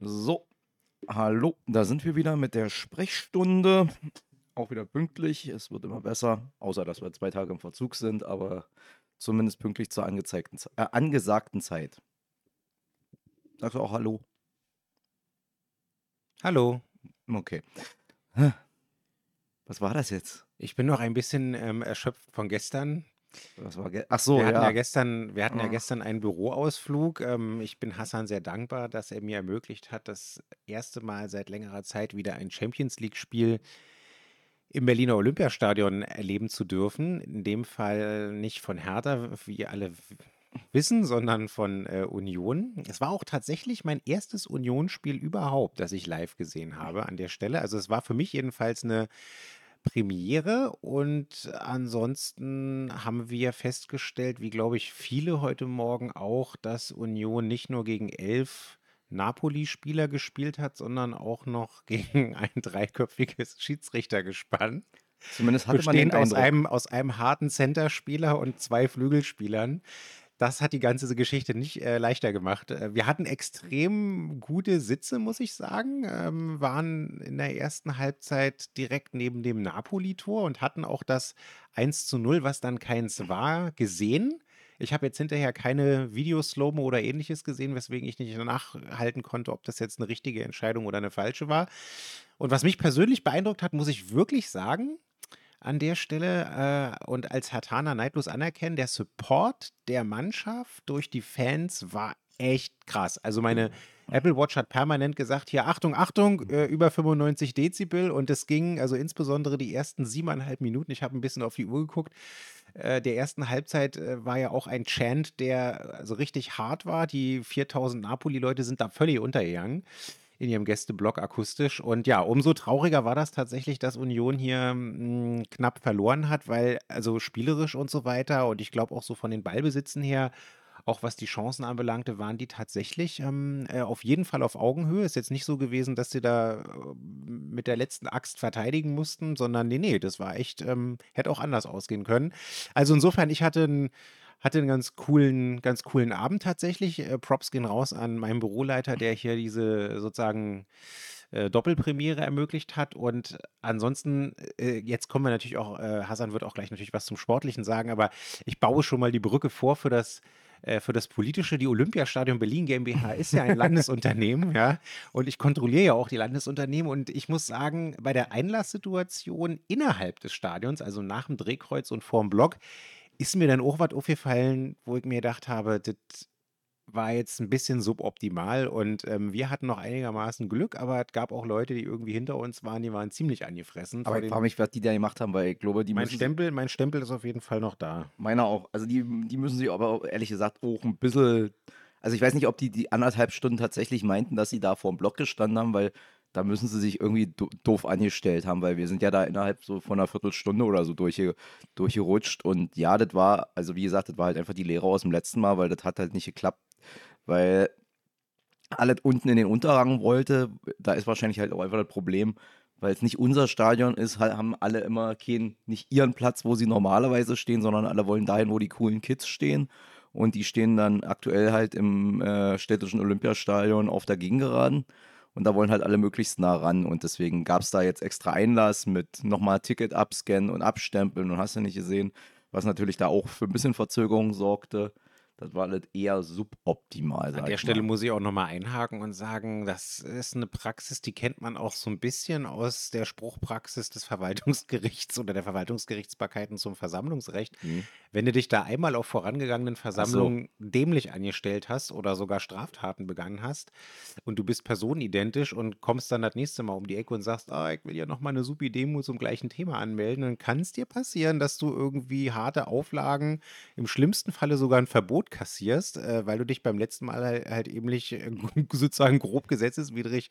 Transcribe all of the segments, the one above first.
So, hallo, da sind wir wieder mit der Sprechstunde. Auch wieder pünktlich. Es wird immer besser, außer dass wir zwei Tage im Verzug sind, aber zumindest pünktlich zur angezeigten, Ze- äh, angesagten Zeit. Sagst du auch Hallo? Hallo, Okay. Was war das jetzt? ich bin noch ein bisschen ähm, erschöpft von gestern. Was war Ach so, wir hatten ja ja. gestern, wir hatten ja Ah. gestern einen Büroausflug. Ähm, ich bin Hassan sehr dankbar, dass er mir ermöglicht hat, das erste Mal seit längerer Zeit wieder ein Champions League-Spiel im Berliner Olympiastadion erleben zu dürfen. In dem Fall nicht von Hertha, wie alle wissen, sondern von äh, Union. Es war auch tatsächlich mein erstes Unionsspiel überhaupt, das ich live gesehen habe an der Stelle. Also es war für mich jedenfalls eine Premiere und ansonsten haben wir festgestellt, wie glaube ich viele heute Morgen auch, dass Union nicht nur gegen elf Napoli-Spieler gespielt hat, sondern auch noch gegen ein dreiköpfiges Schiedsrichtergespann, Zumindest hatte man den bestehend aus Eindruck. einem, aus einem harten Centerspieler und zwei Flügelspielern. Das hat die ganze Geschichte nicht äh, leichter gemacht. Äh, wir hatten extrem gute Sitze, muss ich sagen. Ähm, waren in der ersten Halbzeit direkt neben dem Napoli-Tor und hatten auch das 1 zu 0, was dann keins war, gesehen. Ich habe jetzt hinterher keine Videoslomo oder ähnliches gesehen, weswegen ich nicht nachhalten konnte, ob das jetzt eine richtige Entscheidung oder eine falsche war. Und was mich persönlich beeindruckt hat, muss ich wirklich sagen, an der Stelle äh, und als Hatana neidlos anerkennen, der Support der Mannschaft durch die Fans war echt krass. Also meine Apple Watch hat permanent gesagt, hier Achtung, Achtung, äh, über 95 Dezibel und es ging also insbesondere die ersten siebeneinhalb Minuten, ich habe ein bisschen auf die Uhr geguckt, äh, der ersten Halbzeit äh, war ja auch ein Chant, der also richtig hart war. Die 4000 Napoli-Leute sind da völlig untergegangen in ihrem Gästeblock akustisch. Und ja, umso trauriger war das tatsächlich, dass Union hier mh, knapp verloren hat, weil also spielerisch und so weiter und ich glaube auch so von den Ballbesitzen her, auch was die Chancen anbelangte, waren die tatsächlich ähm, äh, auf jeden Fall auf Augenhöhe. Ist jetzt nicht so gewesen, dass sie da äh, mit der letzten Axt verteidigen mussten, sondern nee, nee, das war echt, ähm, hätte auch anders ausgehen können. Also insofern, ich hatte ein hatte einen ganz coolen, ganz coolen Abend tatsächlich. Äh, Props gehen raus an meinen Büroleiter, der hier diese sozusagen äh, Doppelpremiere ermöglicht hat. Und ansonsten, äh, jetzt kommen wir natürlich auch, äh, Hassan wird auch gleich natürlich was zum Sportlichen sagen, aber ich baue schon mal die Brücke vor für das äh, für das Politische, die Olympiastadion Berlin GmbH ist ja ein Landesunternehmen, ja, und ich kontrolliere ja auch die Landesunternehmen und ich muss sagen, bei der Einlasssituation innerhalb des Stadions, also nach dem Drehkreuz und vorm Block, ist mir dann auch was aufgefallen, wo ich mir gedacht habe, das war jetzt ein bisschen suboptimal und ähm, wir hatten noch einigermaßen Glück, aber es gab auch Leute, die irgendwie hinter uns waren, die waren ziemlich angefressen. Aber ich frage mich, was die da gemacht haben, weil ich glaube, die mein müssen Stempel, mein Stempel ist auf jeden Fall noch da. Meiner auch. Also die, die müssen sich aber ehrlich gesagt auch ein bisschen. Also ich weiß nicht, ob die die anderthalb Stunden tatsächlich meinten, dass sie da vor dem Block gestanden haben, weil da müssen sie sich irgendwie do doof angestellt haben, weil wir sind ja da innerhalb so von einer Viertelstunde oder so durchge durchgerutscht. Und ja, das war, also wie gesagt, das war halt einfach die Lehre aus dem letzten Mal, weil das hat halt nicht geklappt, weil alles unten in den Unterrang wollte. Da ist wahrscheinlich halt auch einfach das Problem, weil es nicht unser Stadion ist, ha- haben alle immer keinen, nicht ihren Platz, wo sie normalerweise stehen, sondern alle wollen dahin, wo die coolen Kids stehen. Und die stehen dann aktuell halt im äh, städtischen Olympiastadion auf der Gegengeraden. Und da wollen halt alle möglichst nah ran. Und deswegen gab es da jetzt extra Einlass mit nochmal Ticket abscannen und abstempeln und hast du nicht gesehen, was natürlich da auch für ein bisschen Verzögerung sorgte. Das war alles eher suboptimal. An der Stelle mal. muss ich auch nochmal einhaken und sagen, das ist eine Praxis, die kennt man auch so ein bisschen aus der Spruchpraxis des Verwaltungsgerichts oder der Verwaltungsgerichtsbarkeiten zum Versammlungsrecht. Mhm. Wenn du dich da einmal auf vorangegangenen Versammlungen dämlich angestellt hast oder sogar Straftaten begangen hast und du bist personenidentisch und kommst dann das nächste Mal um die Ecke und sagst, ah, ich will ja nochmal eine supi Demo zum gleichen Thema anmelden, dann kann es dir passieren, dass du irgendwie harte Auflagen, im schlimmsten Falle sogar ein Verbot kassierst, äh, weil du dich beim letzten Mal halt, halt ähnlich äh, sozusagen grob gesetzeswidrig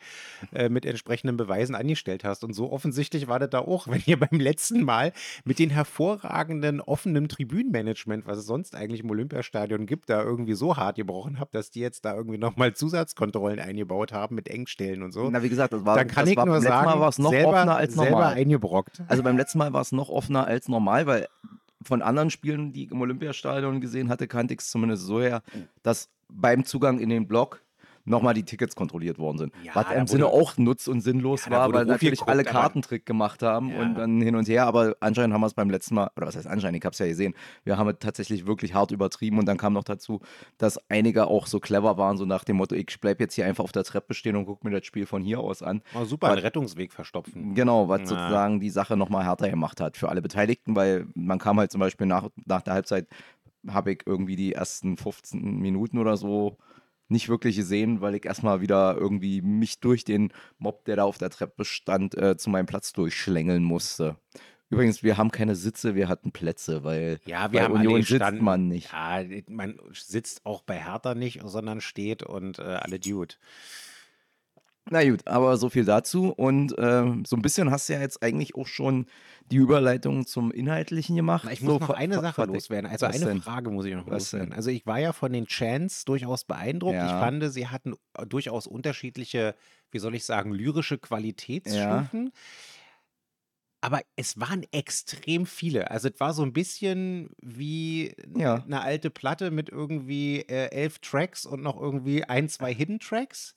äh, mit entsprechenden Beweisen angestellt hast. Und so offensichtlich war das da auch, wenn ihr beim letzten Mal mit den hervorragenden offenen Tribünenmanagement, was es sonst eigentlich im Olympiastadion gibt, da irgendwie so hart gebrochen habt, dass die jetzt da irgendwie nochmal Zusatzkontrollen eingebaut haben mit Engstellen und so. Na, wie gesagt, das war, dann kann das ich war nur beim letzten sagen, Mal war es noch selber, offener als selber normal. eingebrockt. Also beim letzten Mal war es noch offener als normal, weil von anderen Spielen, die ich im Olympiastadion gesehen hatte, kannte ich es zumindest so her, dass beim Zugang in den Block nochmal die Tickets kontrolliert worden sind. Ja, Was im Sinne wurde- auch nutz- und sinnlos Ja, war, weil natürlich geguckt, alle Kartentrick gemacht haben Ja. und dann hin und her. Aber anscheinend haben wir es beim letzten Mal, oder was heißt anscheinend, ich habe es ja gesehen, wir haben es tatsächlich wirklich hart übertrieben und dann kam noch dazu, dass einige auch so clever waren, so nach dem Motto, ich bleib jetzt hier einfach auf der Treppe stehen und guck mir das Spiel von hier aus an. Oh, super, Was- einen Rettungsweg verstopfen. Genau, was Na. sozusagen die Sache nochmal härter gemacht hat für alle Beteiligten, weil man kam halt zum Beispiel nach, nach der Halbzeit, habe ich irgendwie die ersten 15 Minuten oder so nicht wirklich gesehen, weil ich erstmal wieder irgendwie mich durch den Mob, der da auf der Treppe stand, äh, zu meinem Platz durchschlängeln musste. Übrigens, wir haben keine Sitze, wir hatten Plätze, weil Ja, wir bei haben Union sitzt gestanden. man nicht. Ja, man sitzt auch bei Hertha nicht, sondern steht und äh, alle Dude. Na gut, aber so viel dazu. Und ähm, so ein bisschen hast du ja jetzt eigentlich auch schon die Überleitung zum Inhaltlichen gemacht. Na, Ich muss so, noch eine Sache loswerden. Also eine denn? Frage muss ich noch Was loswerden. denn? Also ich war ja von den Chants durchaus beeindruckt. Ich Ja. fand, sie hatten äh, durchaus unterschiedliche, wie soll ich sagen, lyrische Qualitätsstufen. Aber es waren extrem viele. Also es war so ein bisschen wie Ja. eine alte Platte mit irgendwie äh, elf Tracks und noch irgendwie ein, zwei Hidden Tracks.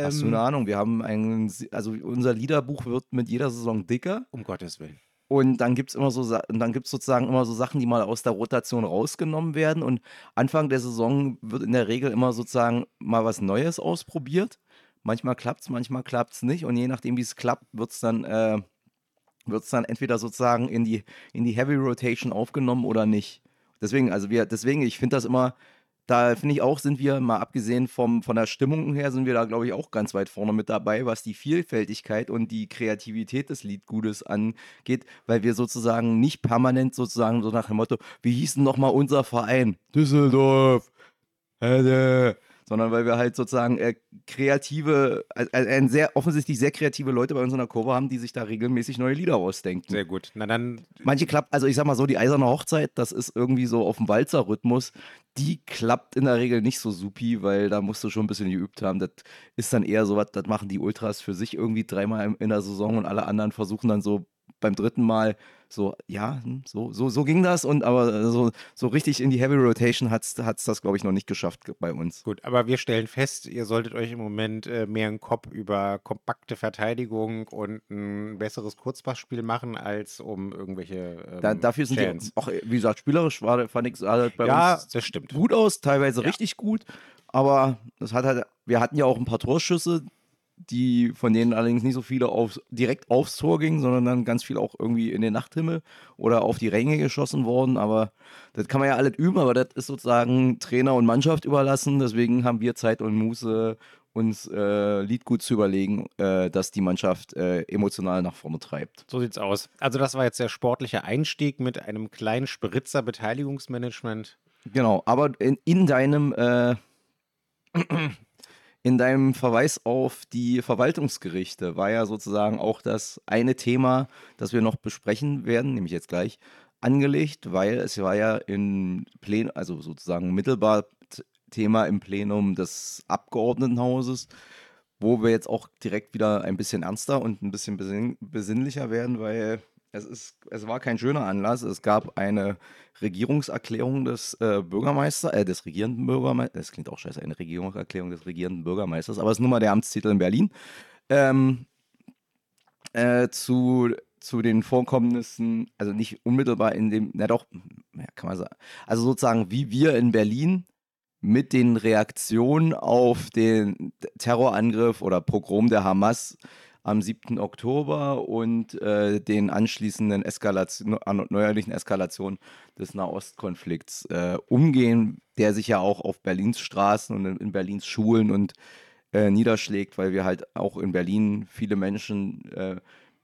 Hast du Ähm, eine Ahnung? Wir haben ein, also unser Liederbuch wird mit jeder Saison dicker um Gottes Willen. und dann gibt es immer so, und dann gibt's sozusagen immer so Sachen, die mal aus der Rotation rausgenommen werden und Anfang der Saison wird in der Regel immer sozusagen mal was Neues ausprobiert. Manchmal klappt es, manchmal klappt es nicht und je nachdem, wie es klappt, wird es dann, äh, wird's dann entweder sozusagen in die, in die Heavy Rotation aufgenommen oder nicht. Deswegen, also wir, deswegen, ich finde das immer, da finde ich auch, sind wir, mal abgesehen vom, von der Stimmung her, sind wir da, glaube ich, auch ganz weit vorne mit dabei, was die Vielfältigkeit und die Kreativität des Liedgutes angeht, weil wir sozusagen nicht permanent sozusagen so nach dem Motto, wie hieß denn nochmal unser Verein? Düsseldorf. Hede. Sondern weil wir halt sozusagen äh, kreative, äh, sehr offensichtlich sehr kreative Leute bei uns in der Kurve haben, die sich da regelmäßig neue Lieder ausdenken. Sehr gut. Na dann, Manche klappt, also ich sag mal so, die eiserne Hochzeit, das ist irgendwie so auf dem Walzer-Rhythmus, die klappt in der Regel nicht so supi, weil da musst du schon ein bisschen geübt haben. Das ist dann eher so was, das machen die Ultras für sich irgendwie dreimal in der Saison und alle anderen versuchen dann so beim dritten Mal so, ja, hm, so, so, so ging das und aber so, so richtig in die Heavy Rotation hat es das, glaube ich, noch nicht geschafft bei uns. Gut, aber wir stellen fest, ihr solltet euch im Moment äh, mehr einen Kopf über kompakte Verteidigung und ein besseres Kurzpassspiel machen, als um irgendwelche ähm, Da, dafür sind Chants. die, auch, wie gesagt, spielerisch war, fand ich, das bei Ja, uns das stimmt. gut aus, teilweise Ja. richtig gut, aber das hat halt, wir hatten ja auch ein paar Torschüsse, die von denen allerdings nicht so viele aufs, direkt aufs Tor gingen, sondern dann ganz viel auch irgendwie in den Nachthimmel oder auf die Ränge geschossen worden. Aber das kann man ja alles üben, aber das ist sozusagen Trainer und Mannschaft überlassen. Deswegen haben wir Zeit und Muße, uns äh, Liedgut zu überlegen, äh, dass die Mannschaft äh, emotional nach vorne treibt. So sieht's aus. Also das war jetzt der sportliche Einstieg mit einem kleinen Spritzer Beteiligungsmanagement. Genau, aber in, in deinem äh, in deinem Verweis auf die Verwaltungsgerichte war ja sozusagen auch das eine Thema, das wir noch besprechen werden, nämlich jetzt gleich, angelegt, weil es war ja in Plen also sozusagen mittelbar Thema im Plenum des Abgeordnetenhauses, wo wir jetzt auch direkt wieder ein bisschen ernster und ein bisschen besinn besinnlicher werden, weil es ist, es war kein schöner Anlass. Es gab eine Regierungserklärung des äh, Bürgermeisters, äh, des regierenden Bürgermeisters, das klingt auch scheiße, eine Regierungserklärung des regierenden Bürgermeisters, aber es ist nun mal der Amtstitel in Berlin, ähm, äh, zu, zu den Vorkommnissen, also nicht unmittelbar in dem, na doch, ja, kann man sagen, also sozusagen wie wir in Berlin mit den Reaktionen auf den Terrorangriff oder Pogrom der Hamas am 7. Oktober und äh, den anschließenden Eskalation, neuerlichen Eskalationen des Nahostkonflikts äh, umgehen, der sich ja auch auf Berlins Straßen und in, in Berlins Schulen und äh, niederschlägt, weil wir halt auch in Berlin viele Menschen äh,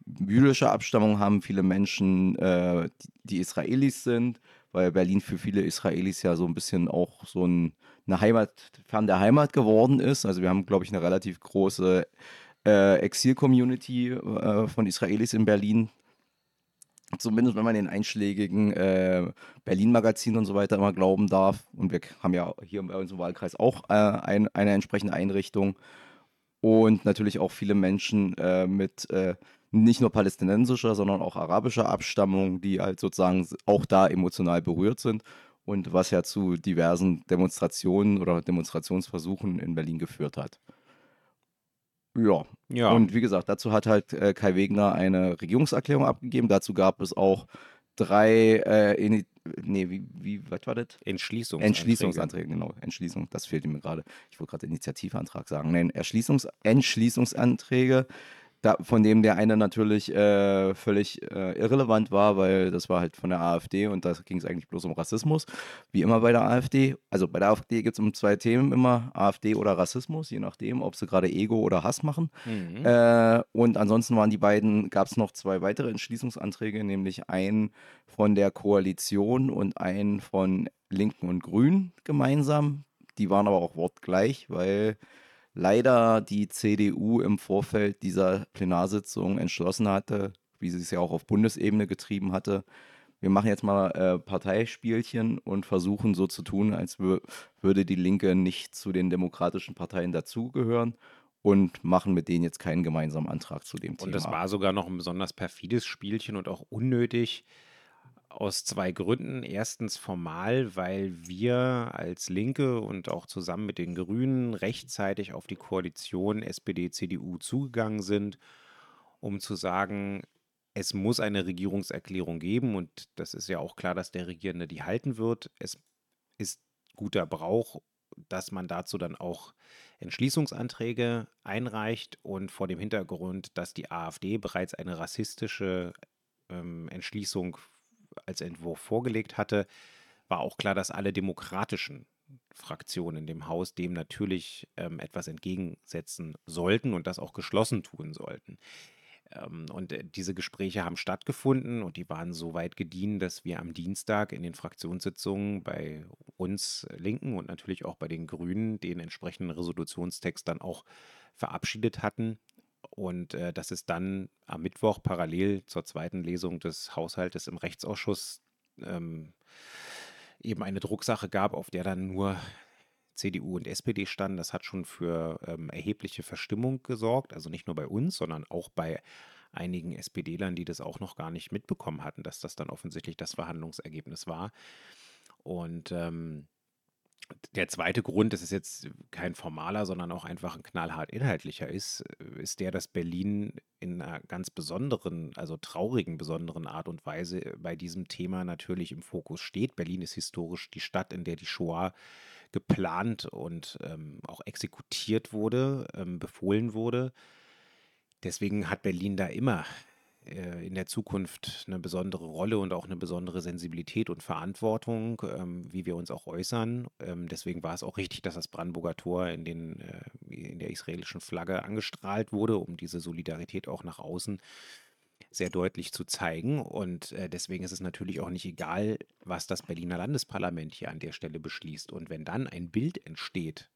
jüdischer Abstammung haben, viele Menschen, äh, die, die Israelis sind, weil Berlin für viele Israelis ja so ein bisschen auch so ein, eine Heimat, fern der Heimat geworden ist. Also wir haben, glaube ich, eine relativ große äh, Exil-Community äh, von Israelis in Berlin. Zumindest wenn man den einschlägigen äh, Berlin-Magazinen und so weiter immer glauben darf. Und wir haben ja hier bei uns im Wahlkreis auch äh, ein, eine entsprechende Einrichtung. Und natürlich auch viele Menschen äh, mit äh, nicht nur palästinensischer, sondern auch arabischer Abstammung, die halt sozusagen auch da emotional berührt sind. und was ja zu diversen Demonstrationen oder Demonstrationsversuchen in Berlin geführt hat. Ja. Ja. Und wie gesagt, dazu hat halt äh, Kai Wegner eine Regierungserklärung abgegeben. Dazu gab es auch drei, äh, Ini nee, wie, wie, was war das? Entschließungsanträge. Entschließungsanträge, genau. Entschließung, das fehlte mir gerade. Ich wollte gerade Initiativantrag sagen. Nein, Erschließungs Entschließungsanträge da, von dem der eine natürlich äh, völlig äh, irrelevant war, weil das war halt von der AfD und da ging es eigentlich bloß um Rassismus, wie immer bei der AfD. Also bei der AfD geht es um zwei Themen immer, AfD oder Rassismus, je nachdem, ob sie gerade Ego oder Hass machen. Mhm. Äh, und ansonsten waren die beiden, gab es noch zwei weitere Entschließungsanträge, nämlich einen von der Koalition und einen von Linken und Grünen gemeinsam. Die waren aber auch wortgleich, weil leider die CDU im Vorfeld dieser Plenarsitzung entschlossen hatte, wie sie es ja auch auf Bundesebene getrieben hatte, wir machen jetzt mal äh, Parteispielchen und versuchen so zu tun, als würde die Linke nicht zu den demokratischen Parteien dazugehören und machen mit denen jetzt keinen gemeinsamen Antrag zu dem Thema. Und das war sogar noch ein besonders perfides Spielchen und auch unnötig aus zwei Gründen. Erstens formal, weil wir als Linke und auch zusammen mit den Grünen rechtzeitig auf die Koalition SPD-CDU zugegangen sind, um zu sagen, es muss eine Regierungserklärung geben und das ist ja auch klar, dass der Regierende die halten wird. Es ist guter Brauch, dass man dazu dann auch Entschließungsanträge einreicht und vor dem Hintergrund, dass die AfD bereits eine rassistische ähm, Entschließung als Entwurf vorgelegt hatte, war auch klar, dass alle demokratischen Fraktionen in dem Haus dem natürlich ähm, etwas entgegensetzen sollten und das auch geschlossen tun sollten. Ähm, und äh, diese Gespräche haben stattgefunden und die waren so weit gediehen, dass wir am Dienstag in den Fraktionssitzungen bei uns Linken und natürlich auch bei den Grünen den entsprechenden Resolutionstext dann auch verabschiedet hatten und äh, dass es dann am Mittwoch parallel zur zweiten Lesung des Haushaltes im Rechtsausschuss ähm, eben eine Drucksache gab, auf der dann nur CDU und SPD standen. Das hat schon für ähm, erhebliche Verstimmung gesorgt. Also nicht nur bei uns, sondern auch bei einigen SPD-Lern, die das auch noch gar nicht mitbekommen hatten, dass das dann offensichtlich das Verhandlungsergebnis war. Und ähm, der zweite Grund, das ist jetzt kein formaler, sondern auch einfach ein knallhart inhaltlicher ist, ist der, dass Berlin in einer ganz besonderen, also traurigen besonderen Art und Weise bei diesem Thema natürlich im Fokus steht. Berlin ist historisch die Stadt, in der die Shoah geplant und ähm, auch exekutiert wurde, ähm, befohlen wurde. Deswegen hat Berlin da immer äh, in der Zukunft eine besondere Rolle und auch eine besondere Sensibilität und Verantwortung, ähm, wie wir uns auch äußern. Ähm, deswegen war es auch richtig, dass das Brandenburger Tor in, den, äh, in der israelischen Flagge angestrahlt wurde, um diese Solidarität auch nach außen sehr deutlich zu zeigen. Und äh, deswegen ist es natürlich auch nicht egal, was das Berliner Landesparlament hier an der Stelle beschließt. Und wenn dann ein Bild entsteht,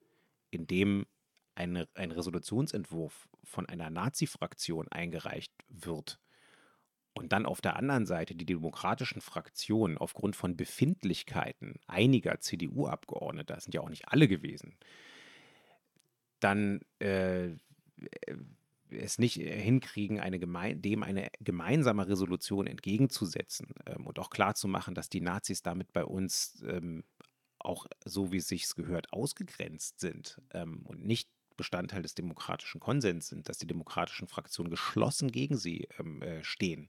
in dem eine, ein Resolutionsentwurf von einer Nazi-Fraktion eingereicht wird, und dann auf der anderen Seite die demokratischen Fraktionen aufgrund von Befindlichkeiten einiger CDU-Abgeordneter, das sind ja auch nicht alle gewesen, dann äh, es nicht hinkriegen, eine dem eine gemeinsame Resolution entgegenzusetzen ähm, und auch klarzumachen, dass die Nazis damit bei uns ähm, auch so, wie es sich gehört, ausgegrenzt sind ähm, und nicht Bestandteil des demokratischen Konsens sind, dass die demokratischen Fraktionen geschlossen gegen sie ähm, äh, stehen.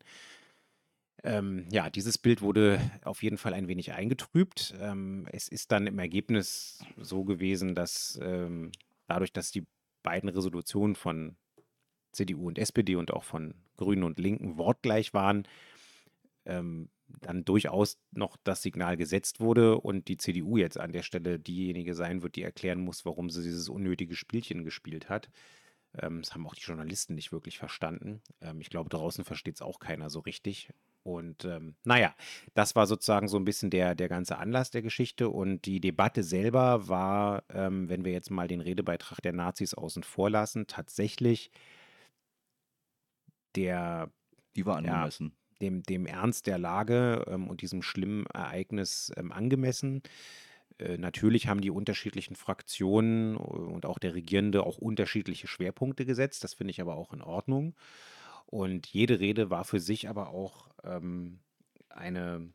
Ähm, ja, dieses Bild wurde auf jeden Fall ein wenig eingetrübt. Ähm, es ist dann im Ergebnis so gewesen, dass ähm, dadurch, dass die beiden Resolutionen von CDU und SPD und auch von Grünen und Linken wortgleich waren, ähm, dann durchaus noch das Signal gesetzt wurde und die CDU jetzt an der Stelle diejenige sein wird, die erklären muss, warum sie dieses unnötige Spielchen gespielt hat. Ähm, das haben auch die Journalisten nicht wirklich verstanden. Ähm, ich glaube, draußen versteht es auch keiner so richtig. Und ähm, naja, das war sozusagen so ein bisschen der, der ganze Anlass der Geschichte. Und die Debatte selber war, ähm, wenn wir jetzt mal den Redebeitrag der Nazis außen vor lassen, tatsächlich der. Die war angemessen. Dem, dem Ernst der Lage ähm, und diesem schlimmen Ereignis ähm, angemessen. Äh, natürlich haben die unterschiedlichen Fraktionen äh, und auch der Regierende auch unterschiedliche Schwerpunkte gesetzt. Das finde ich aber auch in Ordnung. Und jede Rede war für sich aber auch ähm, eine,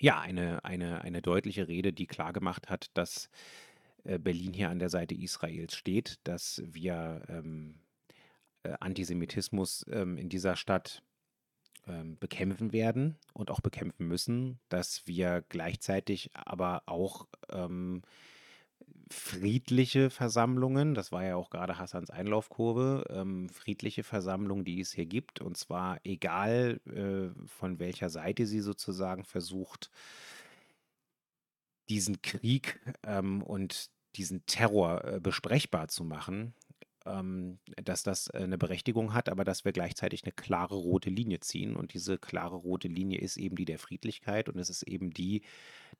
Ja, eine, eine, eine deutliche Rede, die klargemacht hat, dass äh, Berlin hier an der Seite Israels steht, dass wir ähm, äh, Antisemitismus ähm, in dieser Stadt ähm, bekämpfen werden und auch bekämpfen müssen, dass wir gleichzeitig aber auch ähm, friedliche Versammlungen, das war ja auch gerade Hassans Einlaufkurve, ähm, friedliche Versammlungen, die es hier gibt, und zwar egal äh, von welcher Seite sie sozusagen versucht, diesen Krieg ähm, und diesen Terror äh, besprechbar zu machen, dass das äh, eine Berechtigung hat, aber dass wir gleichzeitig eine klare rote Linie ziehen. Und diese klare rote Linie ist eben die der Friedlichkeit und es ist eben die,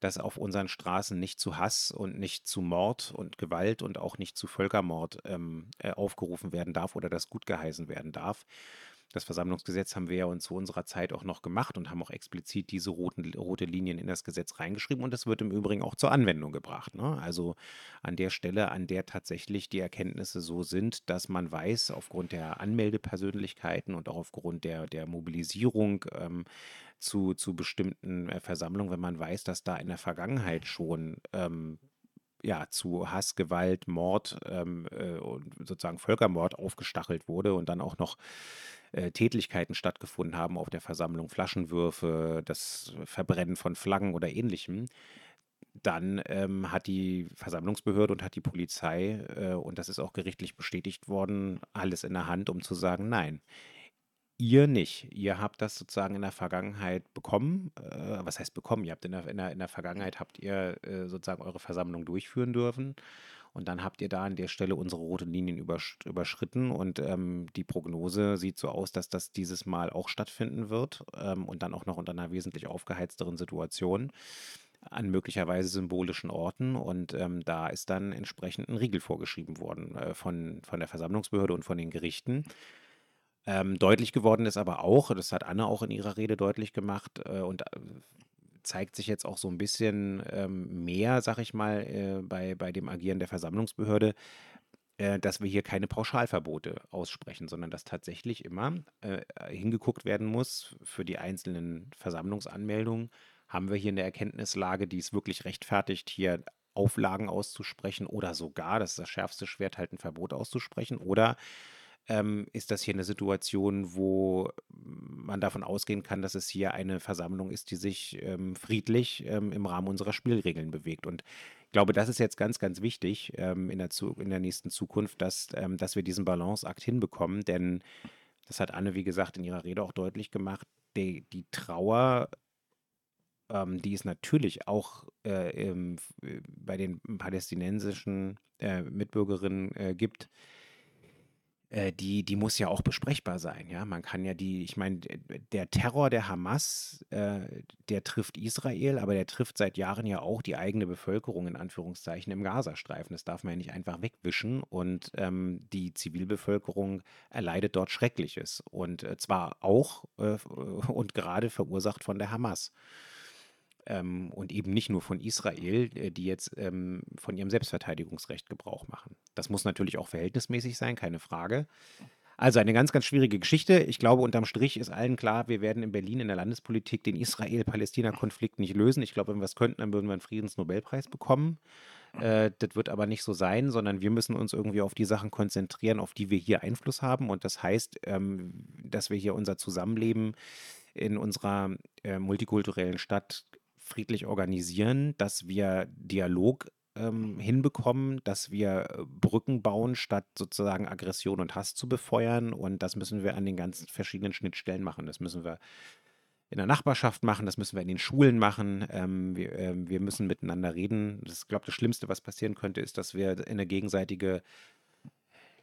dass auf unseren Straßen nicht zu Hass und nicht zu Mord und Gewalt und auch nicht zu Völkermord ähm, äh, aufgerufen werden darf oder das gut geheißen werden darf. Das Versammlungsgesetz haben wir ja uns zu unserer Zeit auch noch gemacht und haben auch explizit diese roten, rote Linien in das Gesetz reingeschrieben und das wird im Übrigen auch zur Anwendung gebracht. Ne? Also an der Stelle, an der tatsächlich die Erkenntnisse so sind, dass man weiß, aufgrund der Anmeldepersönlichkeiten und auch aufgrund der, der Mobilisierung ähm, zu, zu bestimmten äh, Versammlungen, wenn man weiß, dass da in der Vergangenheit schon ähm, ja, zu Hass, Gewalt, Mord ähm, äh, und sozusagen Völkermord aufgestachelt wurde und dann auch noch äh, Tätlichkeiten stattgefunden haben auf der Versammlung, Flaschenwürfe, das Verbrennen von Flaggen oder ähnlichem, dann ähm, hat die Versammlungsbehörde und hat die Polizei, äh, und das ist auch gerichtlich bestätigt worden, alles in der Hand, um zu sagen, nein, ihr nicht. Ihr habt das sozusagen in der Vergangenheit bekommen. Äh, was heißt bekommen? Ihr habt in der, in der, in der Vergangenheit habt ihr äh, sozusagen eure Versammlung durchführen dürfen. Und dann habt ihr da an der Stelle unsere roten Linien übersch überschritten und ähm, die Prognose sieht so aus, dass das dieses Mal auch stattfinden wird ähm, und dann auch noch unter einer wesentlich aufgeheizteren Situation an möglicherweise symbolischen Orten und ähm, da ist dann entsprechend ein Riegel vorgeschrieben worden äh, von, von der Versammlungsbehörde und von den Gerichten. Ähm, deutlich geworden ist aber auch, das hat Anne auch in ihrer Rede deutlich gemacht äh, und äh, zeigt sich jetzt auch so ein bisschen ähm, mehr, sag ich mal, äh, bei, bei dem Agieren der Versammlungsbehörde, äh, dass wir hier keine Pauschalverbote aussprechen, sondern dass tatsächlich immer äh, hingeguckt werden muss für die einzelnen Versammlungsanmeldungen. Haben wir hier eine Erkenntnislage, die es wirklich rechtfertigt, hier Auflagen auszusprechen oder sogar, das ist das schärfste Schwert, halt ein Verbot auszusprechen? Oder ähm, ist das hier eine Situation, wo man davon ausgehen kann, dass es hier eine Versammlung ist, die sich ähm, friedlich ähm, im Rahmen unserer Spielregeln bewegt. Und ich glaube, das ist jetzt ganz, ganz wichtig ähm, in, der in der nächsten Zukunft, dass, ähm, dass wir diesen Balanceakt hinbekommen. Denn das hat Anne, wie gesagt, in ihrer Rede auch deutlich gemacht, die, die Trauer ähm, die es natürlich auch äh, im, bei den palästinensischen äh, Mitbürgerinnen äh, gibt, äh, die, die muss ja auch besprechbar sein. Ja, man kann ja die, ich meine, der Terror der Hamas, äh, der trifft Israel, aber der trifft seit Jahren ja auch die eigene Bevölkerung in Anführungszeichen im Gazastreifen. Das darf man ja nicht einfach wegwischen und ähm, die Zivilbevölkerung erleidet dort Schreckliches und äh, zwar auch äh, und gerade verursacht von der Hamas ähm, und eben nicht nur von Israel, äh, die jetzt ähm, von ihrem Selbstverteidigungsrecht Gebrauch machen. Das muss natürlich auch verhältnismäßig sein, keine Frage. Also eine ganz, ganz schwierige Geschichte. Ich glaube, unterm Strich ist allen klar, wir werden in Berlin in der Landespolitik den Israel-Palästina-Konflikt nicht lösen. Ich glaube, wenn wir es könnten, dann würden wir einen Friedensnobelpreis bekommen. Äh, das wird aber nicht so sein, sondern wir müssen uns irgendwie auf die Sachen konzentrieren, auf die wir hier Einfluss haben. Und das heißt, ähm, dass wir hier unser Zusammenleben in unserer äh, multikulturellen Stadt friedlich organisieren, dass wir Dialog ähm, hinbekommen, dass wir äh, Brücken bauen, statt sozusagen Aggression und Hass zu befeuern. Und das müssen wir an den ganzen verschiedenen Schnittstellen machen. Das müssen wir in der Nachbarschaft machen, das müssen wir in den Schulen machen. Ähm, wir, ähm, wir, müssen miteinander reden. Ich glaube, das Schlimmste, was passieren könnte, ist, dass wir in eine gegenseitige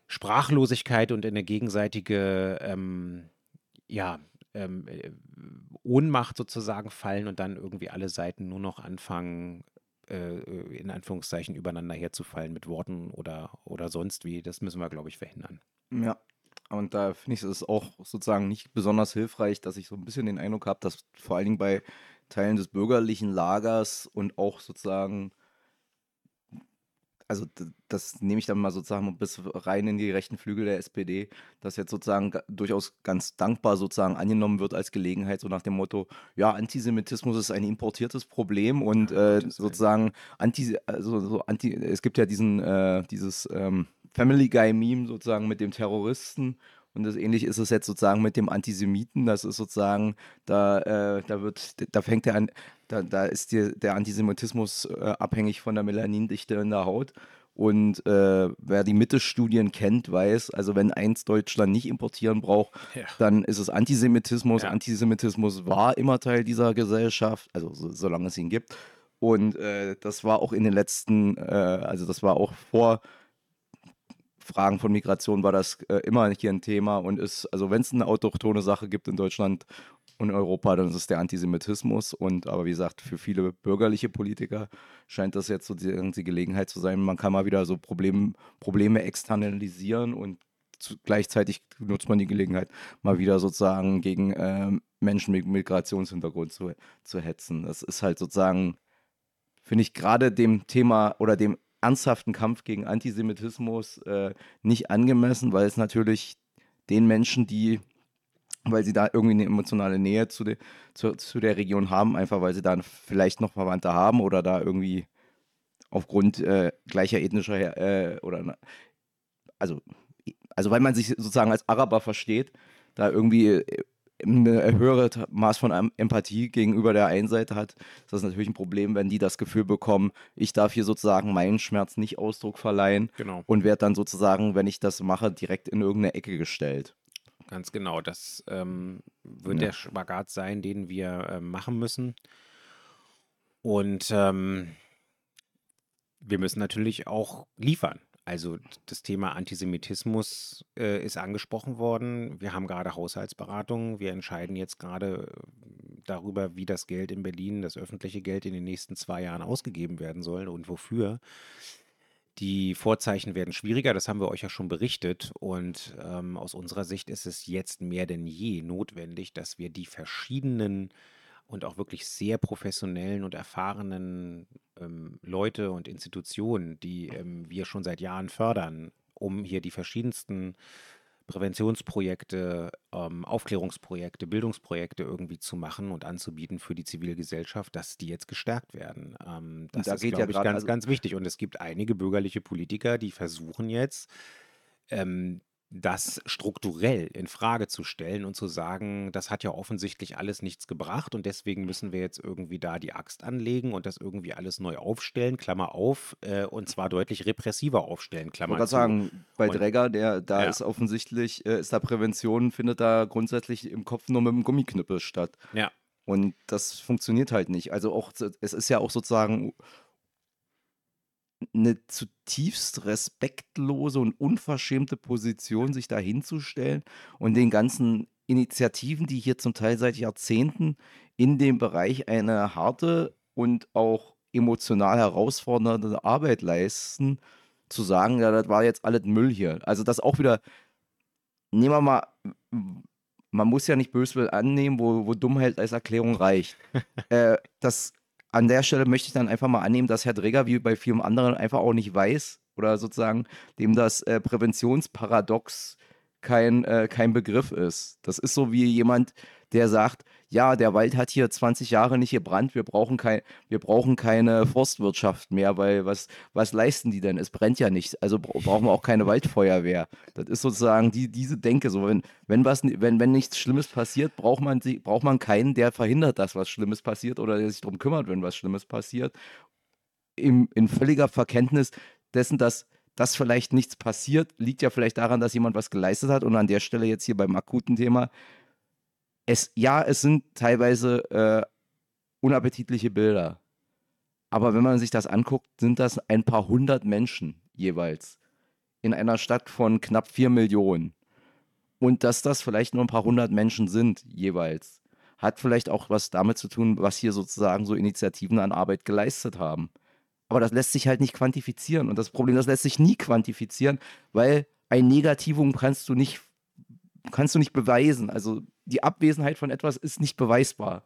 Sprachlosigkeit und in eine gegenseitige ähm, ja, ähm, äh, Ohnmacht sozusagen fallen und dann irgendwie alle Seiten nur noch anfangen, äh, in Anführungszeichen übereinander herzufallen mit Worten oder, oder sonst wie. Das müssen wir, glaube ich, verhindern. Ja, und da finde ich es auch sozusagen nicht besonders hilfreich, dass ich so ein bisschen den Eindruck habe, dass vor allen Dingen bei Teilen des bürgerlichen Lagers und auch sozusagen also das nehme ich dann mal sozusagen bis rein in die rechten Flügel der SPD, dass jetzt sozusagen durchaus ganz dankbar sozusagen angenommen wird als Gelegenheit, so nach dem Motto, ja, Antisemitismus ist ein importiertes Problem und äh, sozusagen anti, also so anti, es gibt ja diesen, äh, dieses ähm, Family Guy Meme sozusagen mit dem Terroristen und das ähnlich ist es jetzt sozusagen mit dem Antisemiten. Das ist sozusagen, da, äh, da wird, da fängt der an, da, da ist die, der Antisemitismus äh, abhängig von der Melanindichte in der Haut. Und äh, wer die Mitte-Studien kennt, weiß, also wenn eins Deutschland nicht importieren braucht, ja. dann ist es Antisemitismus. Ja. Antisemitismus war immer Teil dieser Gesellschaft, also so, solange es ihn gibt. Und äh, das war auch in den letzten, äh, also das war auch vor Fragen von Migration war das äh, immer hier ein Thema und ist, also wenn es eine autochtone Sache gibt in Deutschland und Europa, dann ist es der Antisemitismus. Und aber wie gesagt, für viele bürgerliche Politiker scheint das jetzt so die, die Gelegenheit zu sein, man kann mal wieder so Problem, Probleme externalisieren und zu, gleichzeitig nutzt man die Gelegenheit, mal wieder sozusagen gegen äh, Menschen mit Migrationshintergrund zu, zu hetzen. Das ist halt sozusagen, finde ich, gerade dem Thema oder dem ernsthaften Kampf gegen Antisemitismus äh, nicht angemessen, weil es natürlich den Menschen, die, weil sie da irgendwie eine emotionale Nähe zu, de, zu, zu der Region haben, einfach weil sie da vielleicht noch Verwandte haben oder da irgendwie aufgrund äh, gleicher ethnischer äh, oder also, also weil man sich sozusagen als Araber versteht, da irgendwie äh, ein höheres Maß von Empathie gegenüber der einen Seite hat, ist das natürlich ein Problem, wenn die das Gefühl bekommen, ich darf hier sozusagen meinen Schmerz nicht Ausdruck verleihen genau. und werde dann sozusagen, wenn ich das mache, direkt in irgendeine Ecke gestellt. Ganz genau, das ähm, wird ja. der Spagat sein, den wir äh, machen müssen. Und ähm, wir müssen natürlich auch liefern. Also das Thema Antisemitismus äh, ist angesprochen worden. Wir haben gerade Haushaltsberatungen. Wir entscheiden jetzt gerade äh, darüber, wie das Geld in Berlin, das öffentliche Geld in den nächsten zwei Jahren ausgegeben werden soll und wofür. Die Vorzeichen werden schwieriger, das haben wir euch ja schon berichtet. Und ähm, aus unserer Sicht ist es jetzt mehr denn je notwendig, dass wir die verschiedenen und auch wirklich sehr professionellen und erfahrenen ähm, Leute und Institutionen, die ähm, wir schon seit Jahren fördern, um hier die verschiedensten Präventionsprojekte, ähm, Aufklärungsprojekte, Bildungsprojekte irgendwie zu machen und anzubieten für die Zivilgesellschaft, dass die jetzt gestärkt werden. Ähm, das da ist, glaube ja ich, ganz, also ganz wichtig. Und es gibt einige bürgerliche Politiker, die versuchen jetzt, ähm, das strukturell in Frage zu stellen und zu sagen, das hat ja offensichtlich alles nichts gebracht und deswegen müssen wir jetzt irgendwie da die Axt anlegen und das irgendwie alles neu aufstellen, Klammer auf, äh, und zwar deutlich repressiver aufstellen, Klammer Ich wollte sagen, bei und, Dregger, der, da ja. ist offensichtlich, äh, ist da Prävention, findet da grundsätzlich im Kopf nur mit dem Gummiknüppel statt. Ja. Und das funktioniert halt nicht. Also auch, es ist ja auch sozusagen eine zutiefst respektlose und unverschämte Position, sich da hinzustellen und den ganzen Initiativen, die hier zum Teil seit Jahrzehnten in dem Bereich eine harte und auch emotional herausfordernde Arbeit leisten, zu sagen, ja, das war jetzt alles Müll hier. Also das auch wieder, nehmen wir mal, man muss ja nicht Böswill annehmen, wo, wo Dummheit als Erklärung reicht. äh, das an der Stelle möchte ich dann einfach mal annehmen, dass Herr Dregger wie bei vielen anderen einfach auch nicht weiß oder sozusagen dem das äh, Präventionsparadox kein, äh, kein Begriff ist. Das ist so wie jemand, der sagt, ja, der Wald hat hier 20 Jahre nicht gebrannt, wir brauchen, kein, wir brauchen keine Forstwirtschaft mehr, weil was, was leisten die denn? Es brennt ja nicht, also brauchen wir auch keine Waldfeuerwehr. Das ist sozusagen die, diese Denke, so wenn, wenn, was, wenn, wenn nichts Schlimmes passiert, braucht man, braucht man keinen, der verhindert, dass was Schlimmes passiert oder der sich darum kümmert, wenn was Schlimmes passiert. Im, in völliger Verkenntnis dessen, dass dass vielleicht nichts passiert, liegt ja vielleicht daran, dass jemand was geleistet hat. Und an der Stelle jetzt hier beim akuten Thema, es, ja, es sind teilweise äh, unappetitliche Bilder. Aber wenn man sich das anguckt, sind das ein paar hundert Menschen jeweils in einer Stadt von knapp vier Millionen. Und dass das vielleicht nur ein paar hundert Menschen sind jeweils, hat vielleicht auch was damit zu tun, was hier sozusagen so Initiativen an Arbeit geleistet haben. Aber das lässt sich halt nicht quantifizieren. Und das Problem, das lässt sich nie quantifizieren, weil ein Negativum kannst du nicht, kannst du nicht beweisen. Also die Abwesenheit von etwas ist nicht beweisbar.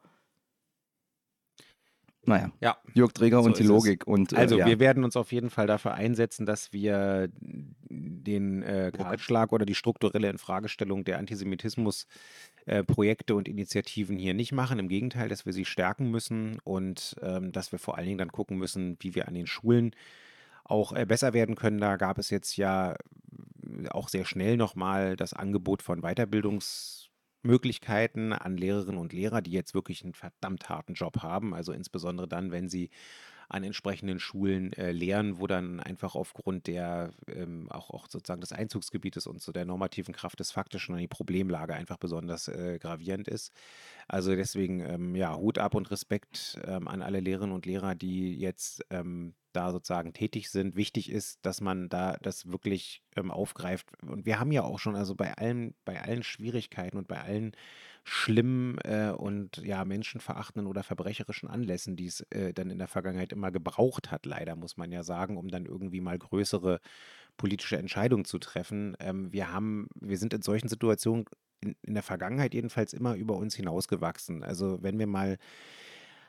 Naja, Ja, Jörg Träger so und die es. Logik. Und, äh, Also, ja. wir werden uns auf jeden Fall dafür einsetzen, dass wir den äh, Kahlschlag oder die strukturelle Infragestellung der Antisemitismus-Projekte und Initiativen hier nicht machen. Im Gegenteil, dass wir sie stärken müssen und ähm, dass wir vor allen Dingen dann gucken müssen, wie wir an den Schulen auch äh, besser werden können. Da gab es jetzt ja äh, auch sehr schnell nochmal das Angebot von Weiterbildungsmöglichkeiten an Lehrerinnen und Lehrer, die jetzt wirklich einen verdammt harten Job haben. Also insbesondere dann, wenn sie an entsprechenden Schulen äh, lehren, wo dann einfach aufgrund der ähm, auch, auch sozusagen des Einzugsgebietes und so der normativen Kraft des Faktischen die Problemlage einfach besonders äh, gravierend ist. Also deswegen, ähm, ja, Hut ab und Respekt ähm, an alle Lehrerinnen und Lehrer, die jetzt ähm, da sozusagen tätig sind. Wichtig ist, dass man da das wirklich ähm, aufgreift. Und wir haben ja auch schon, also bei allen, bei allen Schwierigkeiten und bei allen schlimmen äh, und ja, menschenverachtenden oder verbrecherischen Anlässen, die es äh, dann in der Vergangenheit immer gebraucht hat, leider, muss man ja sagen, um dann irgendwie mal größere politische Entscheidungen zu treffen. Ähm, wir haben, wir sind in solchen Situationen in, in der Vergangenheit jedenfalls immer über uns hinausgewachsen. Also wenn wir mal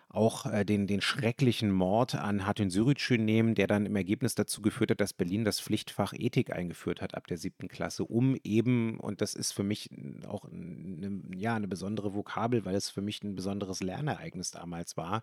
auch äh, den, den schrecklichen Mord an Hatun Sürücü nehmen, der dann im Ergebnis dazu geführt hat, dass Berlin das Pflichtfach Ethik eingeführt hat ab der siebten Klasse, um eben, und das ist für mich auch eine, ja, eine besondere Vokabel, weil es für mich ein besonderes Lernereignis damals war,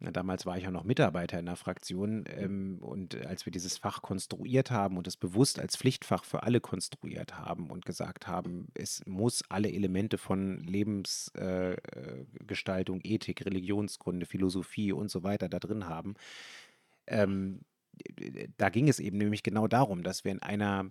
Damals war ich ja noch Mitarbeiter in der Fraktion ähm, und als wir dieses Fach konstruiert haben und es bewusst als Pflichtfach für alle konstruiert haben und gesagt haben, es muss alle Elemente von Lebensgestaltung, äh, Ethik, Religionskunde, Philosophie und so weiter da drin haben, ähm, da ging es eben nämlich genau darum, dass wir in einer